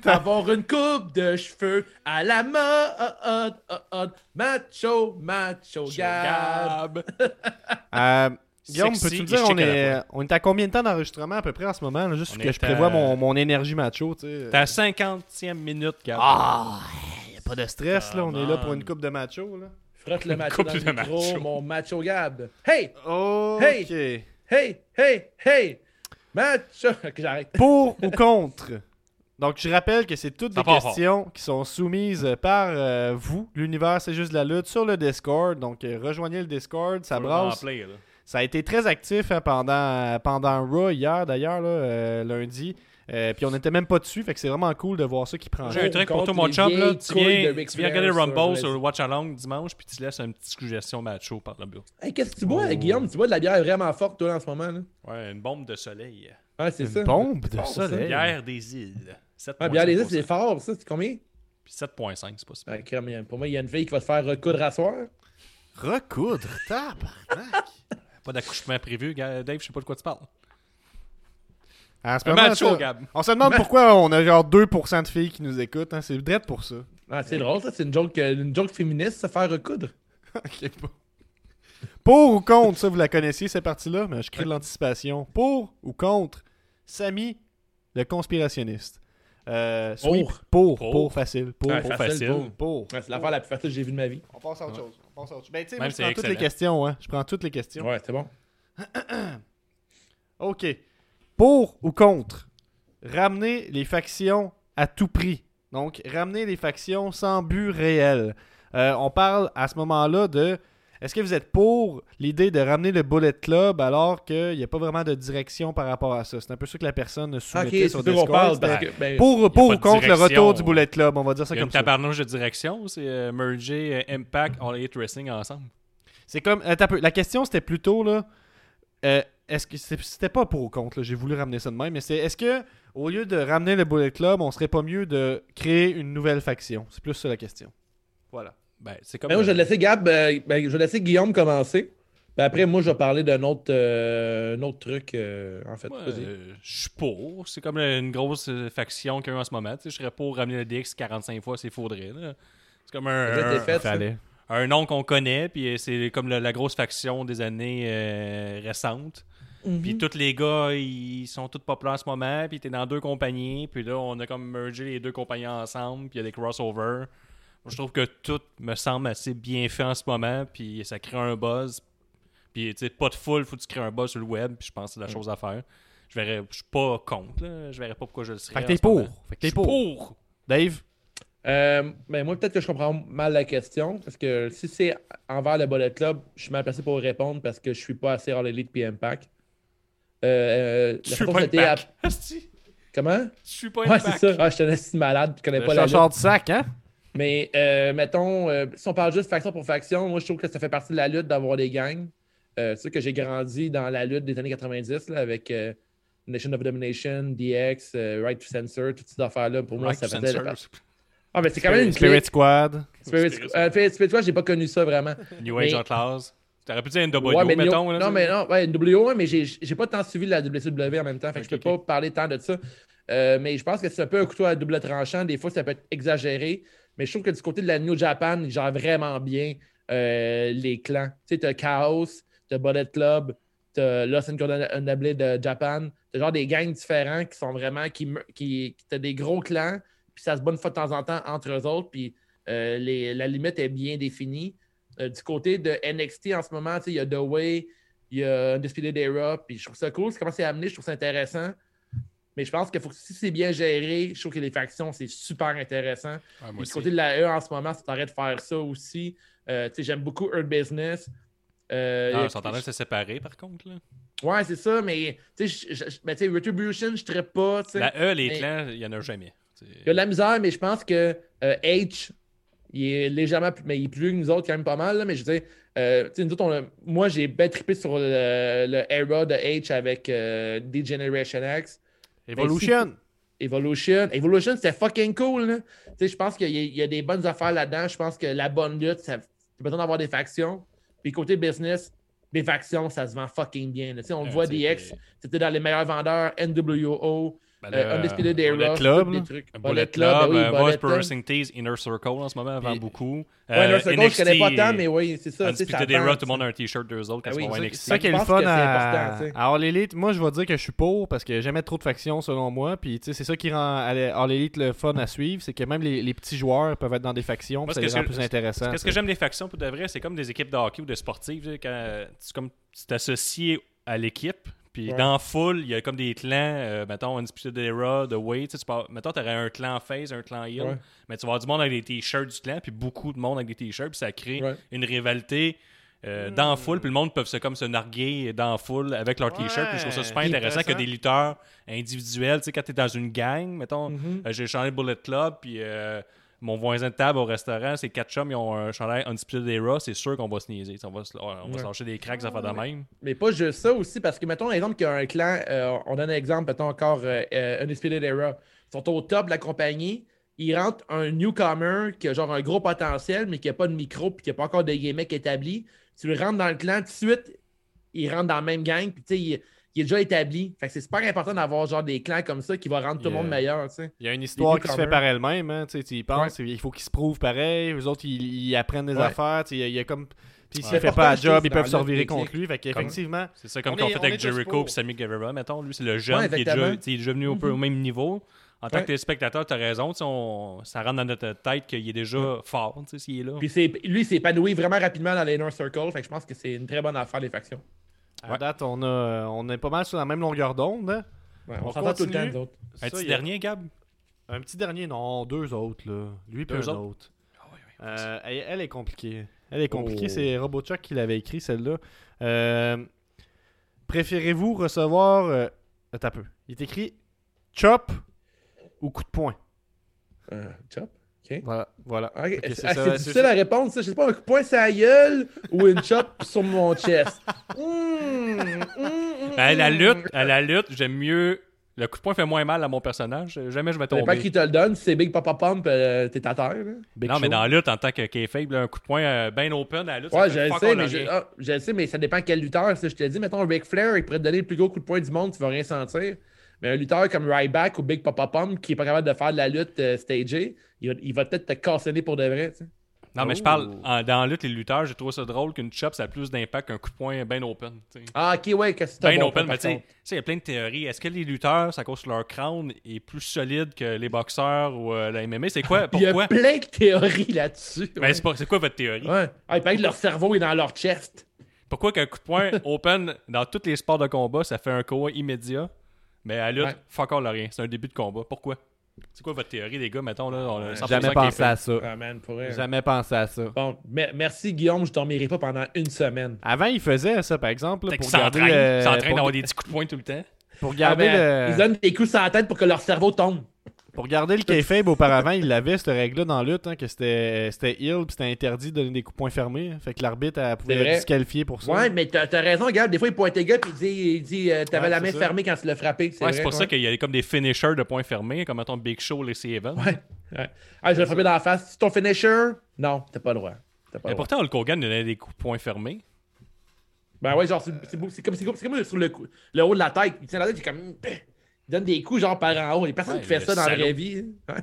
Avoir une coupe de cheveux à la mode. Macho, macho, Gab. Gab. Euh, Guillaume, peux-tu me dire, chic on est, on est à combien de temps d'enregistrement à peu près en ce moment, là, juste On que je prévois à- mon, mon énergie macho, tu sais? T'es à 50e minute, Gab. Ah, y a pas de stress, là, on est là pour une coupe de macho, là. Frotte le macho dans de le micro, macho. mon macho Gab. Hey, Ok. Hey! hey, hey, hey. Macho. J'arrête. Pour ou contre? Donc, je rappelle que c'est toutes des questions qui sont soumises par euh, vous, l'univers, c'est juste de la lutte, sur le Discord. Donc, euh, rejoignez le Discord, ça brasse. Play. Ça a été très actif hein, pendant, pendant Raw hier, d'ailleurs, là, euh, lundi. Euh, puis on n'était même pas dessus, fait que c'est vraiment cool de voir ça qui prend. J'ai un truc pour toi, mon chum. Là. Tu viens, tu viens regarder sur Rumble le- sur le Watch Along dimanche, puis tu laisses une petite suggestion macho par là-bas. Hey, qu'est-ce que tu bois, Oh. Guillaume? Tu bois de la bière vraiment forte, toi, en ce moment, là? Ouais, une bombe de soleil. Ouais, c'est ça. Une bombe de soleil. Bière des îles. 7,5%. Ah, bière les îles, c'est fort, ça. C'est combien? Puis 7,5, c'est. Ah, crème, pour moi, il y a une fille qui va se faire recoudre à soir. Recoudre, tabarnak. Pas d'accouchement prévu. Dave, je sais pas de quoi tu parles. En ce Un moment, macho, ça- Gab. On se demande pourquoi on a genre 2% de filles qui nous écoutent. hein. C'est drôle pour ça. Ah, c'est drôle, ça. C'est une joke, euh, une joke féministe, se faire recoudre. Ok, bon. Pour ou contre, ça vous la connaissiez cette partie-là, mais je crée de l'anticipation. Pour ou contre, Samy, le conspirationniste. Euh, sweep, Pour. pour, Pour. pour, facile. Pour, Ouais, facile, facile. pour. pour. Ouais, c'est l'affaire la plus facile que j'ai vue de ma vie. On passe à autre chose. On passe à autre chose. Ben, moi, je prends toutes les questions. Hein. Je prends toutes les questions. Ouais, c'est bon. OK. Pour ou contre, ramener les factions à tout prix. Donc, ramener les factions sans but réel. Euh, on parle à ce moment-là de est-ce que vous êtes pour l'idée de ramener le Bullet Club alors qu'il n'y a pas vraiment de direction par rapport à ça? C'est un peu ça que la personne soumettait sur Discord. parle. C'était Parce que, ben, Pour, ou contre le retour du Bullet Club, on va dire ça Il y a comme une ça. tabarnouche de direction, c'est euh, merger euh, Impact, All Elite Wrestling ensemble? C'est comme. attends. La question c'était plutôt là. euh, est-ce que c'est- c'était pas pour ou contre, là, j'ai voulu ramener ça de même, mais c'est est-ce que au lieu de ramener le Bullet Club, on serait pas mieux de créer une nouvelle faction? C'est plus ça la question. Voilà. Ben, c'est comme. Ben, moi, je vais euh, laisser Gab, euh, ben, je vais laisser Guillaume commencer. Ben, après, moi, je vais parler d'un autre, euh, un autre truc, euh, en fait. euh, je suis pour. C'est comme une grosse faction qu'il y a eu en ce moment. Tu sais, Je serais pour ramener le DX 45 fois s'il faudrait. C'est comme un, fait, ça. Nom qu'on connaît, puis c'est comme la, la grosse faction des années récentes. Puis tous les gars, ils sont tous populaires en ce moment. Puis t'es dans deux compagnies. Puis là, on a comme mergé les deux compagnies ensemble. Puis il y a des crossovers. Moi, je trouve que tout me semble assez bien fait en ce moment. Puis ça crée un buzz. Puis tu sais, pas de full, faut que tu crées un buzz sur le web. Puis je pense que c'est la chose à faire. Je verrais, je suis pas contre. Là. Je verrais pas pourquoi je le serais. Fait que t'es pour. moment. Fait que t'es pour. pour. Dave, Euh, ben moi, peut-être que je comprends mal la question. Parce que si c'est envers le Bullet Club, je suis mal placé pour répondre parce que je suis pas assez All Elite puis Impact. Euh, euh, la Je suis pas que une Asti, Comment? Je suis pas Ouais, une c'est pack. ça. Ah, je te laisse si malade, je connais le pas la lutte. du sac, hein? Mais euh, mettons, euh, si on parle juste faction pour faction, moi je trouve que ça fait partie de la lutte d'avoir des gangs. Euh, c'est sûr que j'ai grandi dans la lutte des années 90 là, avec euh, Nation of Domination, DX, euh, Right to Censor, toutes ces affaires-là. Pour moi, Right ça to faisait. Ah, mais c'est quand même une Spirit. Squad. Spirit, Spirit euh, Squad, j'ai pas connu ça vraiment. New Age Outlaws. T'aurais pu dire NWO, Ouais, mais mettons. non, là, non, mais non, ouais, NWO, mais j'ai pas tant suivi la WCW en même temps, fait que je peux pas parler tant de ça. Euh, mais je pense que c'est un peu un couteau à double tranchant. Des fois, ça peut être exagéré. Mais je trouve que du côté de la New Japan, ils gèrent vraiment bien euh, les clans. Tu sais, t'as Chaos, t'as Bullet Club, t'as Lost and Condemnable de Japan. T'as genre des gangs différents qui sont vraiment. qui, qui, T'as des gros clans, puis ça se bat une fois de temps en temps entre eux autres, puis euh, les- la limite est bien définie. Euh, du côté de NXT en ce moment, il y a The Way, il y a Undisputed Era, puis je trouve ça cool. C'est comment c'est amené, je trouve ça intéressant. Mais je pense que faut que si c'est bien géré, je trouve que les factions, c'est super intéressant. Ouais, moi Puis du côté de la E en ce moment, ça t'arrête de faire ça aussi. Euh, J'aime beaucoup Earth Business. Euh, Ah, ils sont en train de se séparer, par contre. Là. Ouais, c'est ça, mais tu sais, Retribution, je ne pas. La E, les mais- clans, il y en a jamais. Il y a de la misère, mais je pense que euh, H, il est légèrement plus, mais il est plus que nous autres, quand même pas mal. là, mais je veux dire, euh, nous autres, on a- moi, j'ai bien trippé sur le, le era de H avec euh, D-Generation X. Evolution. Evolution. Evolution, c'était fucking cool. je pense qu'il y, y a des bonnes affaires là-dedans. Je pense que la bonne lutte, t'as besoin d'avoir des factions. Puis côté business, des factions, ça se vend fucking bien. on le voit, c'est- DX, c'était dans les meilleurs vendeurs, NWO, Ben, euh, Undisputed Bullet Era, Club, des trucs. Bullet ben Club, oui, euh, Bullet Voice Pro Club. Wrestling Tees, Inner Circle en ce moment, vend Puis- beaucoup. Ouais, Euh, Inner Circle, je connais pas NXT, tant, mais oui, c'est ça. Undisputed Era, tout le monde a un t-shirt d'eux autres quand Ah ils oui, vont ça, voir C'est NXT. ça qui est le fun que à, All Elite. Moi, je vais dire que je suis pour parce a jamais trop de factions selon moi. Puis tu sais, c'est ça qui rend All Elite le fun à suivre. C'est que même les, les petits joueurs peuvent être dans des factions. Ça ce les que rend c'est- plus intéressants. Qu'est-ce que j'aime des factions pour de vrai, c'est comme des équipes de hockey ou de sportives. Quand tu t'associes à l'équipe, puis Ouais. dans foule, il y a comme des clans, euh, mettons, Undisputed Era, The Way. Tu sais, tu peux- mettons, tu aurais un clan face, un clan heel, Ouais. mais tu vas avoir du monde avec des t-shirts du clan, puis beaucoup de monde avec des t-shirts, puis ça crée Ouais. une rivalité. euh, dans la foule, puis le monde peut se, comme se narguer dans foule avec leur t-shirt. Puis je trouve ça super intéressant que des lutteurs individuels, tu sais, quand tu es dans une gang, mettons, Mhm. euh, j'ai changé Bullet Club, puis euh, mon voisin de table au restaurant, c'est quatre chums, ils ont un chandail Undisputed Era, c'est sûr qu'on va se niaiser. On va se, on va Ouais. se lâcher des cracks, ça fait de même. Mais pas juste ça aussi, parce que mettons l'exemple qu'il y a un clan, euh, on donne un exemple, mettons encore euh, euh, Undisputed Era. Ils sont au top de la compagnie. Ils rentrent un newcomer qui a genre un gros potentiel, mais qui n'a pas de micro puis qui n'a pas encore de gimmick établi. Tu le rentres dans le clan, tout de suite, il rentre dans la même gang, puis tu sais, il, est déjà établi. Fait que c'est super important d'avoir genre des clans comme ça qui vont rendre tout le Yeah. monde meilleur, tu sais. Il y a une histoire Les qui se fait par elle-même. Hein, tu sais, tu y penses, il faut qu'ils se prouvent pareil. Eux autres, ils, ils apprennent des Ouais. affaire. tu sais, Il y, a- il y a comme. Puis s'il Ouais. fait pas la job, ils peuvent se revirer contre lui. Fait qu'effectivement, C'est ça comme On qu'on fait avec Jericho et Sammy Guevara, mettons. Lui, c'est le jeune qui est déjà, un peu au même niveau. En tant Ouais. que téléspectateur, tu as raison. on- ça rentre dans notre tête qu'il est déjà fort, s'il est là. Puis lui, il s'est épanoui vraiment rapidement dans l'Inner Circle. Fait que je pense que c'est une très bonne affaire, les factions. À date, on, a, on est pas mal sur la même longueur d'onde. hein. Ouais, On on s'entend tout le temps. Un Ça, petit a- dernier, Gab? Un petit dernier, non, deux autres. là. Lui puis Deux un autres? autre. Euh, elle, elle est compliquée. Elle est compliquée. Oh. C'est RoboChuck qui l'avait écrit, celle-là. Euh, Préférez-vous recevoir. Euh, attends un peu. Il est écrit chop ou coup de poing. Euh, chop? Voilà. voilà. C'est ah, c'est difficile à répondre, ça. Je sais pas, un coup de poing sur la gueule ou une chop sur mon chest. Mmh, mmh, mmh, Ben, à la lutte, à la lutte, j'aime mieux. Le coup de poing fait moins mal à mon personnage. Jamais je vais tomber. qui te le donne. Si c'est Big Papa Pump, euh, t'es à terre. là. Big Non, mais dans la lutte, en tant que kayfabe, là, un coup de poing euh, bien open à la lutte, ça Ouais, je le sais, mais je, ah, je le sais, mais ça dépend quel lutteur. je te dis, mettons, Ric Flair, il pourrait te donner le plus gros coup de poing du monde, tu vas rien sentir. Mais un lutteur comme Ryback ou Big Papa Pump qui est pas capable de faire de la lutte euh, stagée, il va, il va peut-être te cassonner pour de vrai. tu sais. Non, mais je Oh. parle en- dans la lutte, les lutteurs, j'ai trouvé ça drôle qu'une chop, ça a plus d'impact qu'un coup de poing bien open. tu sais. Ah, ok, ouais, qu'est-ce que c'est un Ben bon open, point, mais tu sais, contre. tu sais, il y a plein de théories. Est-ce que les lutteurs, ça cause que leur crâne est plus solide que les boxeurs ou euh, la MMA? C'est quoi? Il y a Pourquoi? plein de théories là-dessus. Ben, ouais. c'est pas- c'est quoi votre théorie? Ouais. Ah, il paraît que leur cerveau est dans leur chest. Pourquoi qu'un coup de poing open dans tous les sports de combat, ça fait un KO immédiat, mais à lutte, Ouais. fuck all rien. C'est un début de combat. Pourquoi? C'est quoi votre théorie, les gars? Mettons, là, on a 100% Jamais pensé à ça. Ah, man, pour vrai. Jamais pensé à ça. Bon, me- merci Guillaume, je dormirai pas pendant une semaine. Avant, il faisait ça, par exemple, là, pour qu'ils garder, s'entraînent pour- d'avoir des petits coups de poing tout le temps. pour Ah, garder ben, le... Ils donnent des coups sur la tête pour que leur cerveau tombe. Pour garder le kayfabe auparavant, il avait cette règle-là dans la lutte, hein, que c'était c'était ill puis c'était interdit de donner des coups de poing fermés. Fait que l'arbitre pouvait vrai. disqualifier pour ça. Ouais, mais t'as as raison, regarde. Des fois, il pointe les gars puis il dit, il dit euh, t'avais Ouais, la main ça. fermée quand tu l'as frappé. Ouais, c'est pour ça qu'il y a comme des finishers de points fermés, comme mettons Big Show, les Evans. Ouais. ouais. Ah, je l'ai frappé dans la face. C'est ton finisher? Non, t'as pas le droit. Pas Mais le pourtant, Hulk Hogan donnait des coups de poing fermés. Ben ouais, genre, c'est c'est beau- c'est comme, c'est comme, c'est comme sur le, le haut de la tête. Il tient la tête, il est comme. Il donne des coups, genre, par en haut. Il y a personne Ouais, qui fait ça dans la vraie vie. hein. Ouais.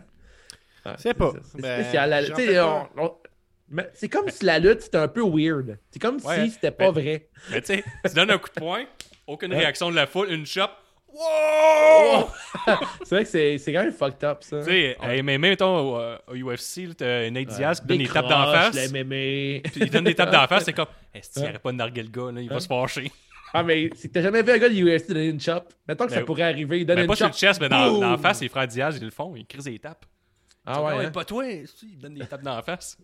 Ouais, C'est pas. C'est spécial. C'est comme si la lutte, c'était un peu weird. C'est comme Ouais. si c'était pas Ben- vrai. Mais tu sais, tu donnes un coup de poing, aucune réaction de la foule, une chop. Wow! C'est vrai que c'est c'est quand même fucked up, ça. Tu sais, mais mettons au, euh, au UFC, t'as Nate Diaz qui donne Des tapes d'en face. il donne des tapes d'en face, c'est comme, est-ce qu'il pas de narguer le gars, là, il va se fâcher. Ah, mais c'est que t'as jamais vu un gars de UFC donner une chop. Mettons que ça Ben, pourrait arriver. Il donne Mais une pas sur chop. le chest, mais dans, la face, les frères Diaz, ils le font, ils crisent des tapes. Ah ouais. hein? pas toi, si, ils donnent des tapes dans la face.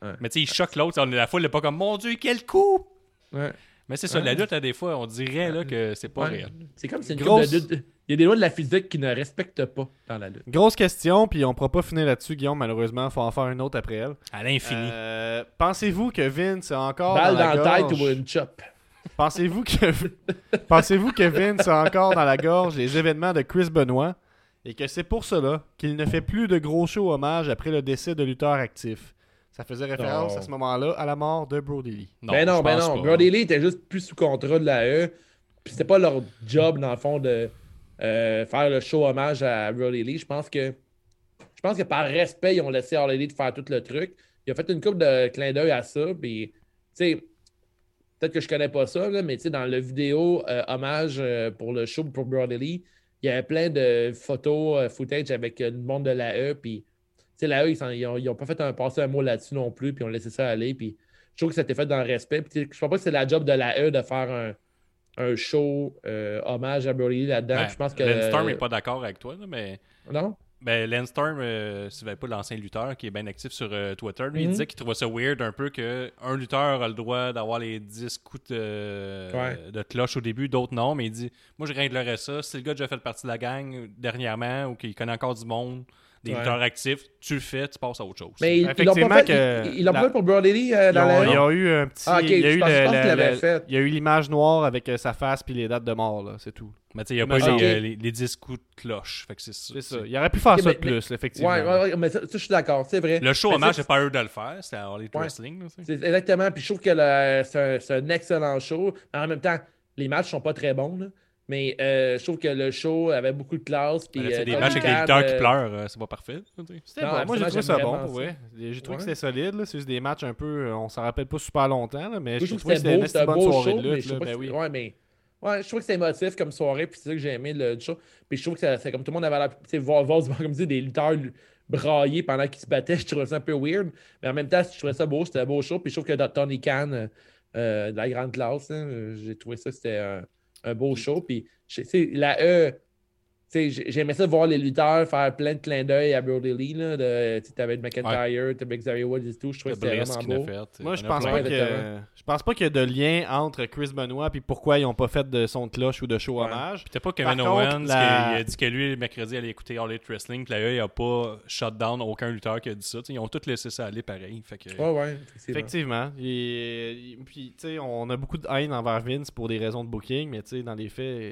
Ouais. Mais tu sais, ils choquent l'autre, on est la foule, elle est pas comme, mon Dieu, quel coup! Ouais. Mais c'est ça, la lutte, à des fois, on dirait là, que c'est pas Ouais. réel. C'est comme si c'est une Grosse- de lutte- Il y a des lois de la physique qui ne respectent pas dans la lutte. Grosse question, puis on pourra pas finir là-dessus, Guillaume, malheureusement. Faut en faire une autre après elle. À l'infini. Euh, Pensez-vous que Vince a encore Balle dans la, dans la tête gorge... ou une chop? Pensez-vous que Pensez-vous que Vince a encore dans la gorge les événements de Chris Benoit et que c'est pour cela qu'il ne fait plus de gros shows hommage après le décès de lutteurs actifs Ça faisait référence Non. à ce moment-là à la mort de Brody Lee. ben non, ben non. pas. Brody Lee était juste plus sous contrat de la E. Puis c'était pas leur job, dans le fond, de euh, faire le show hommage à Brody Lee. Je pense que je pense que par respect, ils ont laissé Harley Lee de faire tout le truc. Il a fait une coupe de clin d'œil à ça. Puis, tu sais, peut-être que je connais pas ça, là, mais tu sais, dans le vidéo euh, hommage euh, pour le show pour Brody Lee, il y avait plein de photos, footage avec le monde de la E. Puis, la E, ils, s'en- ils ont, ils ont pas fait un passer un mot là-dessus non plus. Puis, ils ont laissé ça aller. Puis, je trouve que c'était fait dans le respect. Puis, je pense pas que c'est la job de la E de faire un, un show euh, hommage à Lee là-dedans. Ben, je pense que. N'est pas d'accord avec toi, là, mais Non? ben, Lance Storm, euh, si vous n'avez pas l'ancien lutteur qui est bien actif sur euh, Twitter, lui, il Mhm. disait qu'il trouvait ça weird un peu qu'un lutteur a le droit d'avoir les 10 coups de, Ouais. de cloche au début, d'autres non, mais il dit Moi, je réglerais ça. Si le gars a déjà fait partie de la gang dernièrement ou qu'il connaît encore du monde, des Ouais. lutteurs actifs, tu le fais, tu passes à autre chose. Mais ils- l'ont Effectivement pas fait. que Ils ils l'ont la- pas fait pour Brody Lee euh, dans la a, il y a eu un petit. Ah, il y a eu pense- je le- pense le- qu'il l'avait le- fait. Il y a eu l'image noire avec euh, sa face puis les dates de mort, là, c'est tout. Mais tu sais, il n'y a pas Ah, eu les, ok. euh, les, les 10 coups de cloche. Fait que c'est ça. C'est ça. Il aurait pu faire ça mais- de plus, mais- effectivement. Ouais, mais ça, ça, je suis d'accord, c'est vrai. Le show hommage, c'est pas eux de le faire, c'est à All. Wrestling. exactement. Puis je trouve que c'est un, excellent show. En même temps, les matchs sont pas très bons, là. Mais euh, je trouve que le show avait beaucoup de classe. Puis, Ben sais, euh, des matchs avec des lutteurs qui euh, pleurent, euh, c'est pas parfait. C'était bon. Moi, j'ai trouvé ça bon, vrai. J'ai trouvé Ouais. que c'était solide. là. C'est juste des matchs un peu. On s'en rappelle pas super longtemps, là, mais Moi, je je trouve que c'était une bonne beau soirée show, de mais lutte. je trouve là, pas Ben que oui. c'est- ouais, mais ouais, je trouve que c'est émotif comme soirée, puis c'est ça que j'ai aimé le show. Puis je trouve que c'est comme tout le monde avait l'air, tu sais, voir, comme dire, des lutteurs brailler pendant qu'ils se battaient, je trouvais ça un peu weird, mais en même temps, je trouvais ça beau, c'était un beau show, puis je trouve que dans Tony Khan, de la grande classe, hein, j'ai trouvé ça, c'était un, beau show, puis la E, j'aimais ça voir les lutteurs faire plein de clins d'œil à Brody Lee, tu sais, t'avais McIntyre, t'avais Xavier Woods et tout, je trouvais que c'était vraiment beau. fait. Moi, je pense pas Ouais, que je pense pas qu'il y a de lien entre Chris Benoit et pourquoi ils ont pas fait de son de cloche ou de show Ouais. hommage. C'était pas Kevin Par contre, Owens la- qui a dit que lui, le mercredi, allait écouter All Elite Wrestling. Puis là, il a pas shut down aucun lutteur qui a dit ça. T'sais, ils ont tous laissé ça aller pareil. Fait que, Ouais, ouais, effectivement. Effectivement. Et, puis, tu sais, on a beaucoup de haine envers Vince pour des raisons de booking, mais tu sais, dans les faits,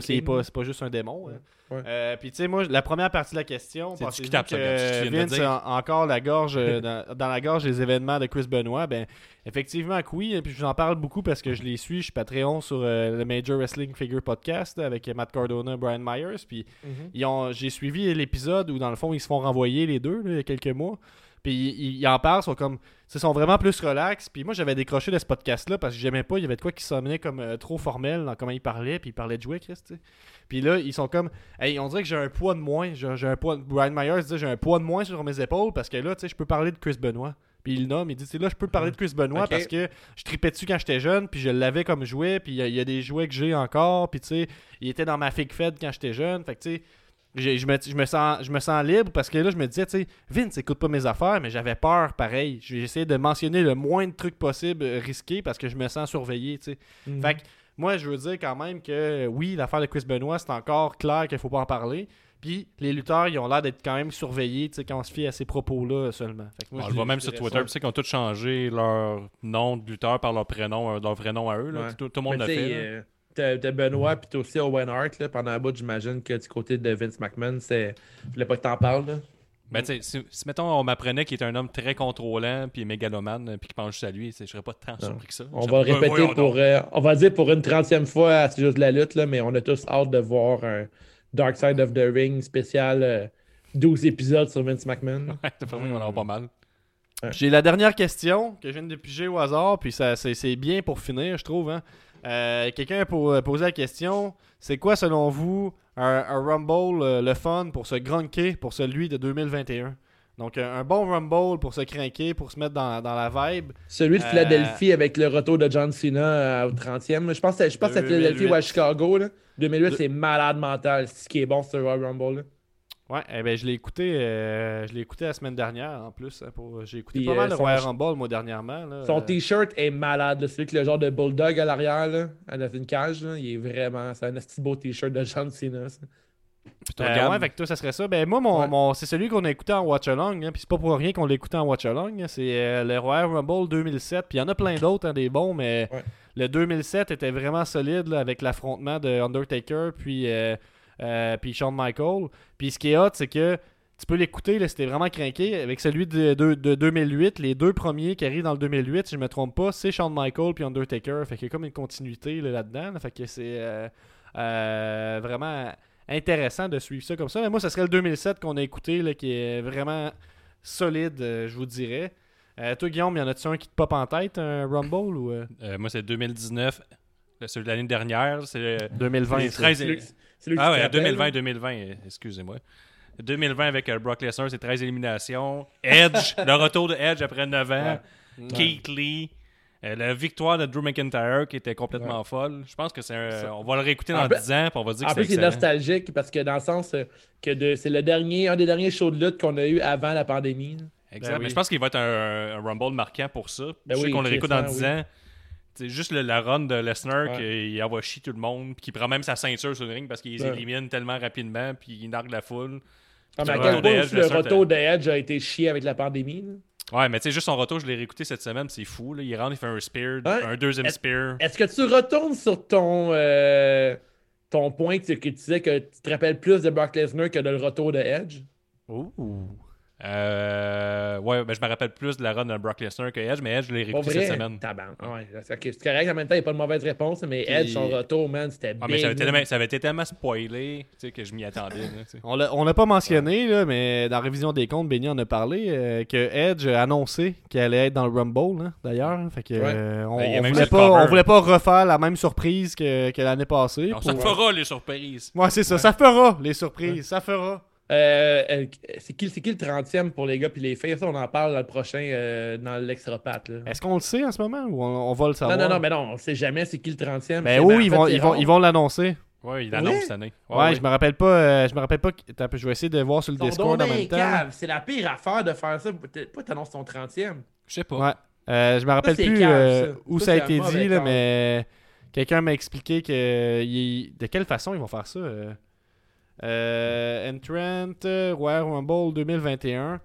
C'est pas pas, pas juste un démon. hein. Ouais. Euh, puis, tu sais, moi, la première partie de la question, ça, que tu Vince a encore la gorge, euh, dans, dans la gorge des événements de Chris Benoit? Ben, effectivement que oui. Et puis, je vous en parle beaucoup parce que je les suis. Je suis Patreon sur euh, le Major Wrestling Figure Podcast avec Matt Cardona, Brian Myers. Puis, Mhm. ils ont- j'ai suivi l'épisode où, dans le fond, ils se font renvoyer les deux là, il y a quelques mois. Puis ils, en parlent, sont comme. Ils sont vraiment plus relax. Puis moi, j'avais décroché de ce podcast-là parce que j'aimais pas. Il y avait de quoi qui sonnait comme euh, trop formel dans comment ils parlaient. Puis ils parlaient de jouer, Chris. Puis là, ils sont comme. Hey, on dirait que j'ai un poids de moins. J'ai un poids. Brian Myers disait j'ai un poids de moins sur mes épaules parce que là, tu sais, je peux parler de Chris Benoit. Puis il nomme, il dit, là, je peux parler de Chris Benoit parce que je tripais dessus quand j'étais jeune, puis je l'avais comme jouet, puis il y, a- il y a des jouets que j'ai encore, puis tu sais, il était dans ma fig fed quand j'étais jeune, fait que tu sais, j'ai- je me, je, me sens, je me sens libre parce que là, je me disais, tu sais, Vince écoute pas mes affaires, mais j'avais peur pareil. J'ai essayé de mentionner le moins de trucs possible euh, risqués parce que je me sens surveillé, tu sais. Mhm. Fait que moi, je veux dire quand même que oui, l'affaire de Chris Benoit, c'est encore clair qu'il faut pas en parler. Puis les lutteurs, ils ont l'air d'être quand même surveillés, tu sais, quand on se fie à ces propos-là seulement. Fait que moi, On je le voit même je sur Twitter, tu sais qu'ils ont tous changé leur nom de lutteur par leur prénom, euh, leur vrai nom à eux. là. Ouais. Tout, tout le monde l'a fait. T'as Benoît, puis t'as aussi Owen Hart, là, pendant un bout, j'imagine que du côté de Vince McMahon, c'est. Je voulais pas que t'en parles, là. Ben, tu sais, si, si, mettons, on m'apprenait qu'il est un homme très contrôlant, puis mégalomane, puis qu'il pense juste à lui, je serais pas tant surpris que ça. On va le répéter pour. euh, on va dire pour une trentième fois à C'est juste de la lutte, là, mais on a tous hâte de voir un Dark Side of the Ring spécial euh, 12 épisodes sur Vince McMahon. Ouais, t'as on en a pas mal. J'ai la dernière question que je viens de piger au hasard, puis ça, c'est, c'est bien pour finir, je trouve. Hein. Euh, quelqu'un a po- posé la question c'est quoi, selon vous, un, un Rumble euh, le fun pour se grunker pour celui de 2021 Donc, un, un bon Rumble pour se craquer, pour se mettre dans, dans la vibe. Celui de Euh, Philadelphie avec le retour de John Cena euh, au 30e. Je pense que je pense 2008. Philadelphie ou à Chicago. Là. 2008, De- c'est malade mental. C'est ce qui est bon sur Royal Rumble. là. Ouais, eh ben, je l'ai écouté euh, je l'ai écouté la semaine dernière en plus. hein, pour, j'ai écouté Puis, pas euh, mal de son- Royal Rumble, moi, dernièrement. là. Son Euh, t-shirt est malade. Celui avec le genre de bulldog à l'arrière, là, dans une cage. là. Il est vraiment. C'est un petit beau t-shirt de John Cena. ça. Euh, ouais, que toi, ça serait ça. Ben, moi, mon, Ouais. mon- c'est celui qu'on a écouté en Watch Along. Hein, puis c'est pas pour rien qu'on l'a écouté en Watch Along. hein, c'est euh, le Royal Rumble 2007. Puis il y en a plein d'autres, hein, des bons, mais Ouais. le 2007 était vraiment solide là, avec l'affrontement de Undertaker puis, euh, euh, puis Shawn Michael. Puis ce qui est hot, c'est que tu peux l'écouter, là, c'était vraiment craqué. Avec celui de, de- de 2008, les deux premiers qui arrivent dans le 2008, si je me trompe pas, c'est Shawn Michael puis Undertaker. Fait qu'il y a comme une continuité là, là-dedans. là. fait que c'est euh, euh, vraiment intéressant de suivre ça comme ça. Mais moi, ça serait le 2007 qu'on a écouté, là, qui est vraiment solide, euh, je vous dirais. Toi, Guillaume, y en a-tu un qui te pop en tête, un Rumble ou moi, c'est 2019. Le- Celui de l'année dernière, c'est le 2020 c'est ça? 13 C'est c'est Ah ouais, rappelle, 2020, là. 2020, euh, excusez-moi. 2020 avec euh, Brock Lesnar, c'est 13 éliminations. Edge, le retour de Edge après 9 ans. Keith Lee. euh, la victoire de Drew McIntyre qui était complètement folle. Je pense que c'est un. On va le réécouter En dans plus- 10 ans, puis on va dire En que plus, c'est c'est excellent. nostalgique parce que dans le sens que de- c'est le dernier, un des derniers shows de lutte qu'on a eu avant la pandémie. là. Exact. Ben Mais oui. je pense qu'il va être un, un Rumble marquant pour ça. Ben je sais qu'on le réécoute dans Christian, 10 ans. C'est juste le- la run de Lesnar Ouais. qui envoie chier tout le monde, puis qui prend même sa ceinture sur le ring parce qu'il les Ouais. élimine tellement rapidement, puis il nargue la foule. Ah, mais à le quel le retour de Edge a été chié avec la pandémie. là? Ouais, mais tu sais, juste son retour, je l'ai réécouté cette semaine, c'est fou. Là. Il rentre, il fait un spear, un deuxième Est-ce- spear. Est-ce que tu retournes sur ton, euh, ton point que tu, que tu disais que tu te rappelles plus de Brock Lesnar que de le retour de Edge? Ouh. Euh, ouais, ben, je me rappelle plus de la run de Brock Lesnar que Edge, mais Edge, je l'ai réécouté cette semaine. Tabarn. Ouais, c'est correct. En même temps, il n'y a pas de mauvaise réponse, mais Puis- Edge, son retour, man, c'était Ah, ça avait, été man. tellement, ça avait été tellement spoilé tu sais, que je m'y attendais. là, tu sais. On l'a on l'a pas mentionné, là, mais dans la révision des comptes, Benny en a parlé, euh, que Edge a annoncé qu'il allait être dans le Rumble, hein, d'ailleurs. Fait que, Ouais. euh, on, Ben, on voulait pas, on voulait pas refaire la même surprise que, que l'année passée. Pour- s'en fera les surprises. Ouais, c'est ça. Ça fera les surprises. Ça fera. Euh, euh, c'est qui, c'est qui le 30e pour les gars puis les filles? Ça, on en parle dans le prochain, euh, dans l'extra pat. Là. Est-ce qu'on le sait en ce moment ou on, on va le Non, savoir? non, non, mais non, on sait jamais c'est qui le 30e. Ben C'est- oui, ils fait, vont, ils vont, rare. ils vont l'annoncer. Ouais, il Oui? cette année. Ouais, ouais. je me rappelle pas. euh, je me rappelle pas. que- je vais essayer de voir sur le Ils Discord en même temps. C'est la pire affaire de faire ça. Pourquoi t'annonces ton 30e? Je sais pas. Ouais. Euh, je me rappelle plus cave, euh, ça. où Ça, ça, a été dit, là, mais quelqu'un m'a expliqué que il- de quelle façon ils vont faire ça. Euh. Entrant euh, Royal Rumble 2021.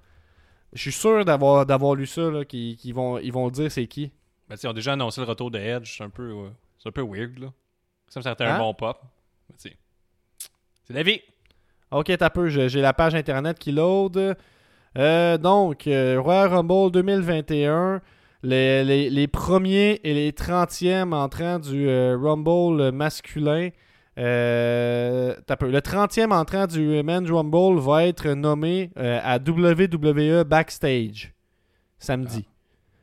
Je suis sûr d'avoir d'avoir lu ça, là, qu'ils vont, ils vont le dire c'est qui. Ben, ils ont déjà annoncé le retour de Edge. C'est un peu, euh, c'est un peu weird. Là. Ça me un Hein? bon pop. Sais, C'est la vie. Ok, t'as peu, j'ai la page internet qui load. Euh, donc, euh, Royal Rumble 2021, les, les, les premiers et les 30e entrants du Rumble masculin. Euh, peu. Le 30e entrant du Men's Rumble va être nommé euh, à WWE Backstage samedi.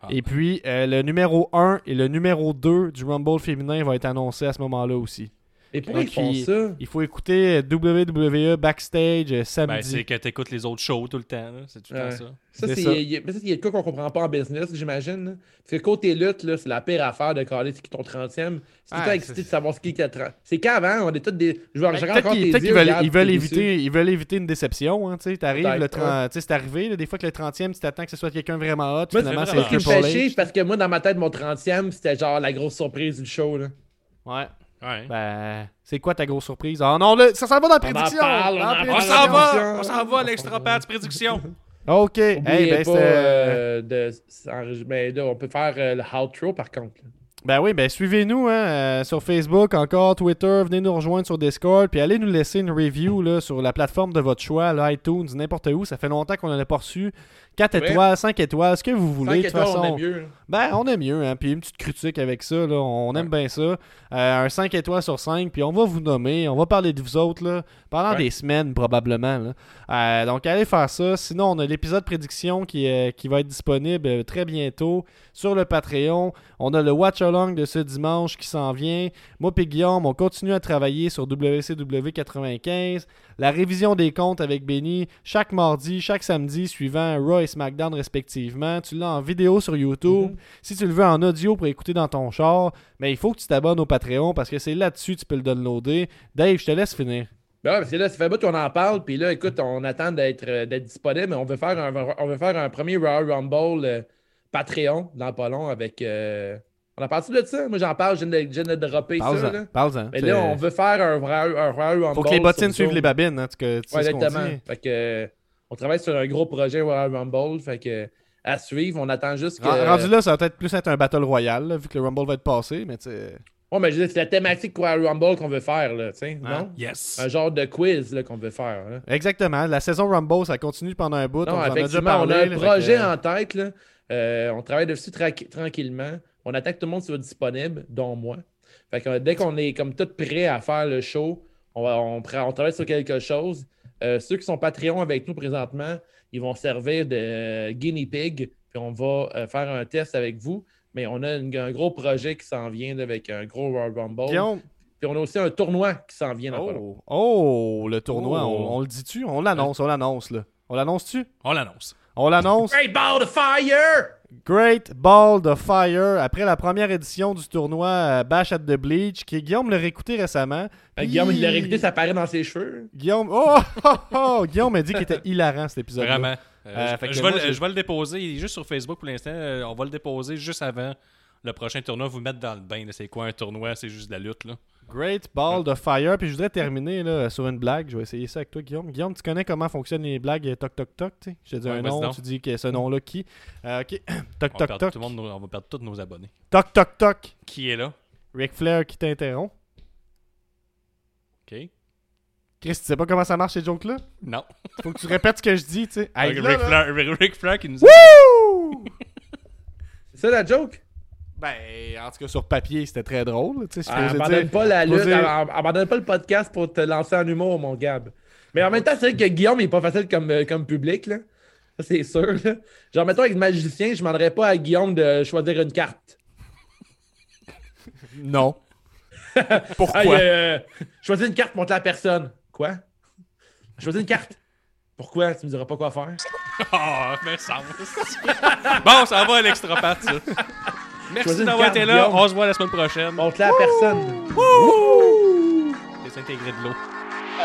Ah. Et puis, euh, le numéro 1 et le numéro 2 du Rumble féminin vont être annoncés à ce moment-là aussi. Et pourquoi ils Donc, font il- ça? Il faut écouter WWE Backstage euh, Ben, samedi. c'est que t'écoutes les autres shows tout le temps. C'est tout le temps Ouais. ça. Ça, C'est c'est. ça. Il y a, mais ça, il y a de quoi qu'on comprend pas en business, j'imagine. Parce que côté lutte, là, c'est la pire affaire de caler qui ton 30e. C'est tout le temps excité de savoir ce qui est qui a 30. C'est qu'avant, on est tous des. Je vois, Ben, encore yeux, qu'ils veulent, ils veulent éviter, ils veulent éviter une déception. Hein, tu sais, t'arrives, le Peut-être, 30 tu sais, c'est arrivé. là, des fois que le 30e, tu t'attends que ce soit quelqu'un vraiment hot. Moi, finalement, c'est c'est Ce qui me fait chier, parce que moi, dans ma tête, mon 30e, c'était genre la grosse surprise du show. Là. Ouais. Ouais. Ben, c'est quoi ta grosse surprise? Ah non, là, ça s'en va dans la prédiction! parle, on Dans prédiction. s'en va! On s'en va à prédiction. Ok. Hey, ben, pas euh, de. s'enregistrer- Ben, là, on peut faire euh, le outro par contre. Ben oui, ben suivez-nous hein, euh, sur Facebook, encore Twitter, venez nous rejoindre sur Discord, puis allez nous laisser une review là, sur la plateforme de votre choix, là, iTunes, n'importe où. Ça fait longtemps qu'on n'en a pas reçu. 4 Ouais. étoiles, 5 étoiles, ce que vous voulez. Cinq De toute étoiles, façon, on est mieux. Ben, on aime mieux, hein. Puis une petite critique avec ça, là. On aime bien ça. Euh, un 5 étoiles sur 5, puis on va vous nommer. On va parler de vous autres, là, pendant Ouais. des semaines, probablement, là. Euh, donc, allez faire ça. Sinon, on a l'épisode prédiction qui, qui va être disponible très bientôt sur le Patreon. On a le Watch De ce dimanche qui s'en vient. Moi et Guillaume, on continue à travailler sur WCW 95. La révision des comptes avec Benny chaque mardi, chaque samedi, suivant Raw et SmackDown respectivement. Tu l'as en vidéo sur YouTube. Mhm. Si tu le veux en audio pour écouter dans ton char, mais il faut que tu t'abonnes au Patreon parce que c'est là-dessus que tu peux le downloader. Dave, je te laisse finir. Ben ouais, que là, ça fait un bout qu'on en parle, puis là, écoute, on attend d'être euh, d'être disponible, mais on veut faire un, on veut faire un premier Royal Rumble euh, Patreon dans pas long avec. euh, On a parlé de ça? Moi, j'en parle, je viens de, je viens de dropper ça. Parle-en. Là. Parle-en. Mais là, on veut faire un Royal, un Royal Rumble. Faut que les bottines suivent les babines. Hein, que- tu sais Ouais, ce qu'on exactement. dit. Fait que, on travaille sur un gros projet Royal Rumble. Fait que, à suivre, on attend juste que. Ren- Rendu là, ça va peut-être plus être un Battle Royale, là, vu que le Rumble va être passé. Mais tu sais. Ouais, mais je veux dire, c'est la thématique Royal Rumble qu'on veut faire, là, tu sais, Hein? non? Yes. Un genre de quiz là, qu'on veut faire. hein. Exactement. La saison Rumble, ça continue pendant un bout. Non, on en a déjà effectivement, parlé. on a un là, projet que- en tête. Là. Euh, on travaille dessus tra- tranquillement. On attend que tout le monde soit disponible, dont moi. Fait que, dès qu'on est comme tout prêt à faire le show, on, va, on, prend- on travaille sur quelque chose. Euh, ceux qui sont Patreon avec nous présentement, ils vont servir de guinea pig. Puis on va euh, faire un test avec vous. Mais on a une- un gros projet qui s'en vient avec un gros Royal Rumble. Guillaume, Puis on a aussi un tournoi qui s'en vient dans oh, oh, le tournoi, Oh. on, on le dit-tu? On l'annonce, on l'annonce, là. On l'annonce-tu? On l'annonce. On l'annonce? Great Ball of Fire! Great Ball of Fire, après la première édition du tournoi euh, Bash at the Bleach, qui Guillaume l'a réécouté récemment. Guillaume, il l'a réécouté, ça paraît dans ses cheveux. Guillaume, oh, oh, oh, Guillaume m'a dit qu'il était hilarant cet épisode. Vraiment. Euh, Euh, je- vais, je vais le déposer. Il est juste sur Facebook pour l'instant. Euh, on va le déposer juste avant le prochain tournoi. Vous mettre dans le bain. C'est quoi un tournoi? C'est juste de la lutte. là. Great Ball of Fire. Puis je voudrais terminer là, sur une blague. Je vais essayer ça avec toi, Guillaume. Guillaume, tu connais comment fonctionnent les blagues euh, toc toc toc, tu sais? Je te dis Ouais, un nom, donc. tu dis que ce nom-là qui? Euh, ok. toc On toc toc. tout le monde, on va perdre tous nos abonnés. Toc toc toc. Qui est là? Ric Flair qui t'interrompt. Ok. Chris, tu sais pas comment ça marche ces jokes-là? Non. Faut que tu répètes ce que je dis, tu sais. Ric. Flair, Ric Flair qui nous Wouh! C'est ça la joke? Ben, en tout cas, sur papier, c'était très drôle. Tu sais, Ah, abandonne dire- pas la lutte, abandonne pas le podcast pour te lancer en humour, mon Gab. Mais en même temps, c'est vrai que Guillaume, il est pas facile comme, euh, comme public, là. Ça, c'est sûr, là. Genre, mettons, avec le magicien, je demanderais pas à Guillaume de choisir une carte. Non. Pourquoi? Hey, euh, choisis une carte, montre la personne. Quoi? Choisis une carte. Pourquoi? Tu me diras pas quoi faire? Ah, mais ça va. bon, ça va à l'extra ça. Merci d'avoir été là. Guillaume. On se voit la semaine prochaine. Montre la personne. Les intégrés de l'eau.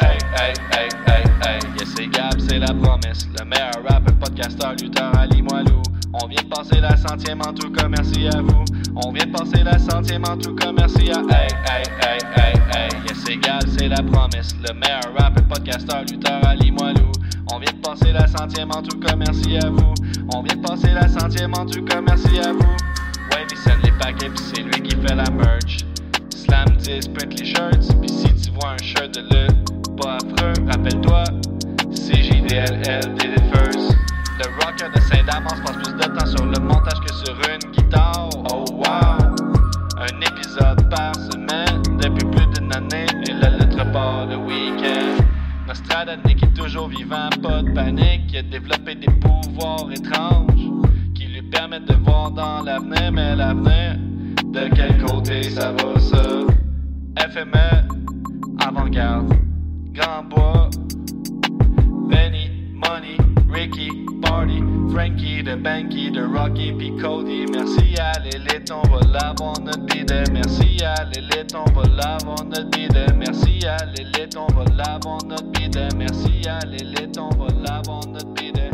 Hey, hey, hey, hey, hey, yes c'est Gab, c'est la promesse. Le meilleur rappeur, podcasteur, lutteur, Ali Moilou On vient de passer la centième en tout cas, merci à vous. On vient de passer la centième en tout cas, merci à Hey, hey, hey, hey, hey, yes c'est Gab, c'est la promesse. Le meilleur rappeur, podcasteur, lutteur, Ali Moilou On vient de passer la centième en tout cas, merci à vous. On vient de passer la centième en tout cas, merci à vous C'est lui qui fait la merch Slam 10, print les shirts, pis si tu vois un shirt de lutte pas affreux, rappelle-toi, c'est JDLL did. Le rocker de Saint-Damas passe plus de temps sur le montage que sur une guitare. Oh wow! Un épisode par semaine depuis plus d'une année et le part le week-end. Nostradamus est toujours vivant, pas de panique. Il a développé des pouvoirs étranges permettent de voir dans l'avenir, mais l'avenir, de quel côté ça va ça? FME, avant-garde, Grand Bois, Benny, Money, Ricky, Party, Frankie, de Banky, de Rocky, puis Cody. Merci à l'élite, on va l'avoir notre bidet. Merci à l'élite, on va l'avoir notre bidet. Merci à l'élite, on va l'avoir notre bidet. Merci à l'élite, on va l'avoir notre bidet.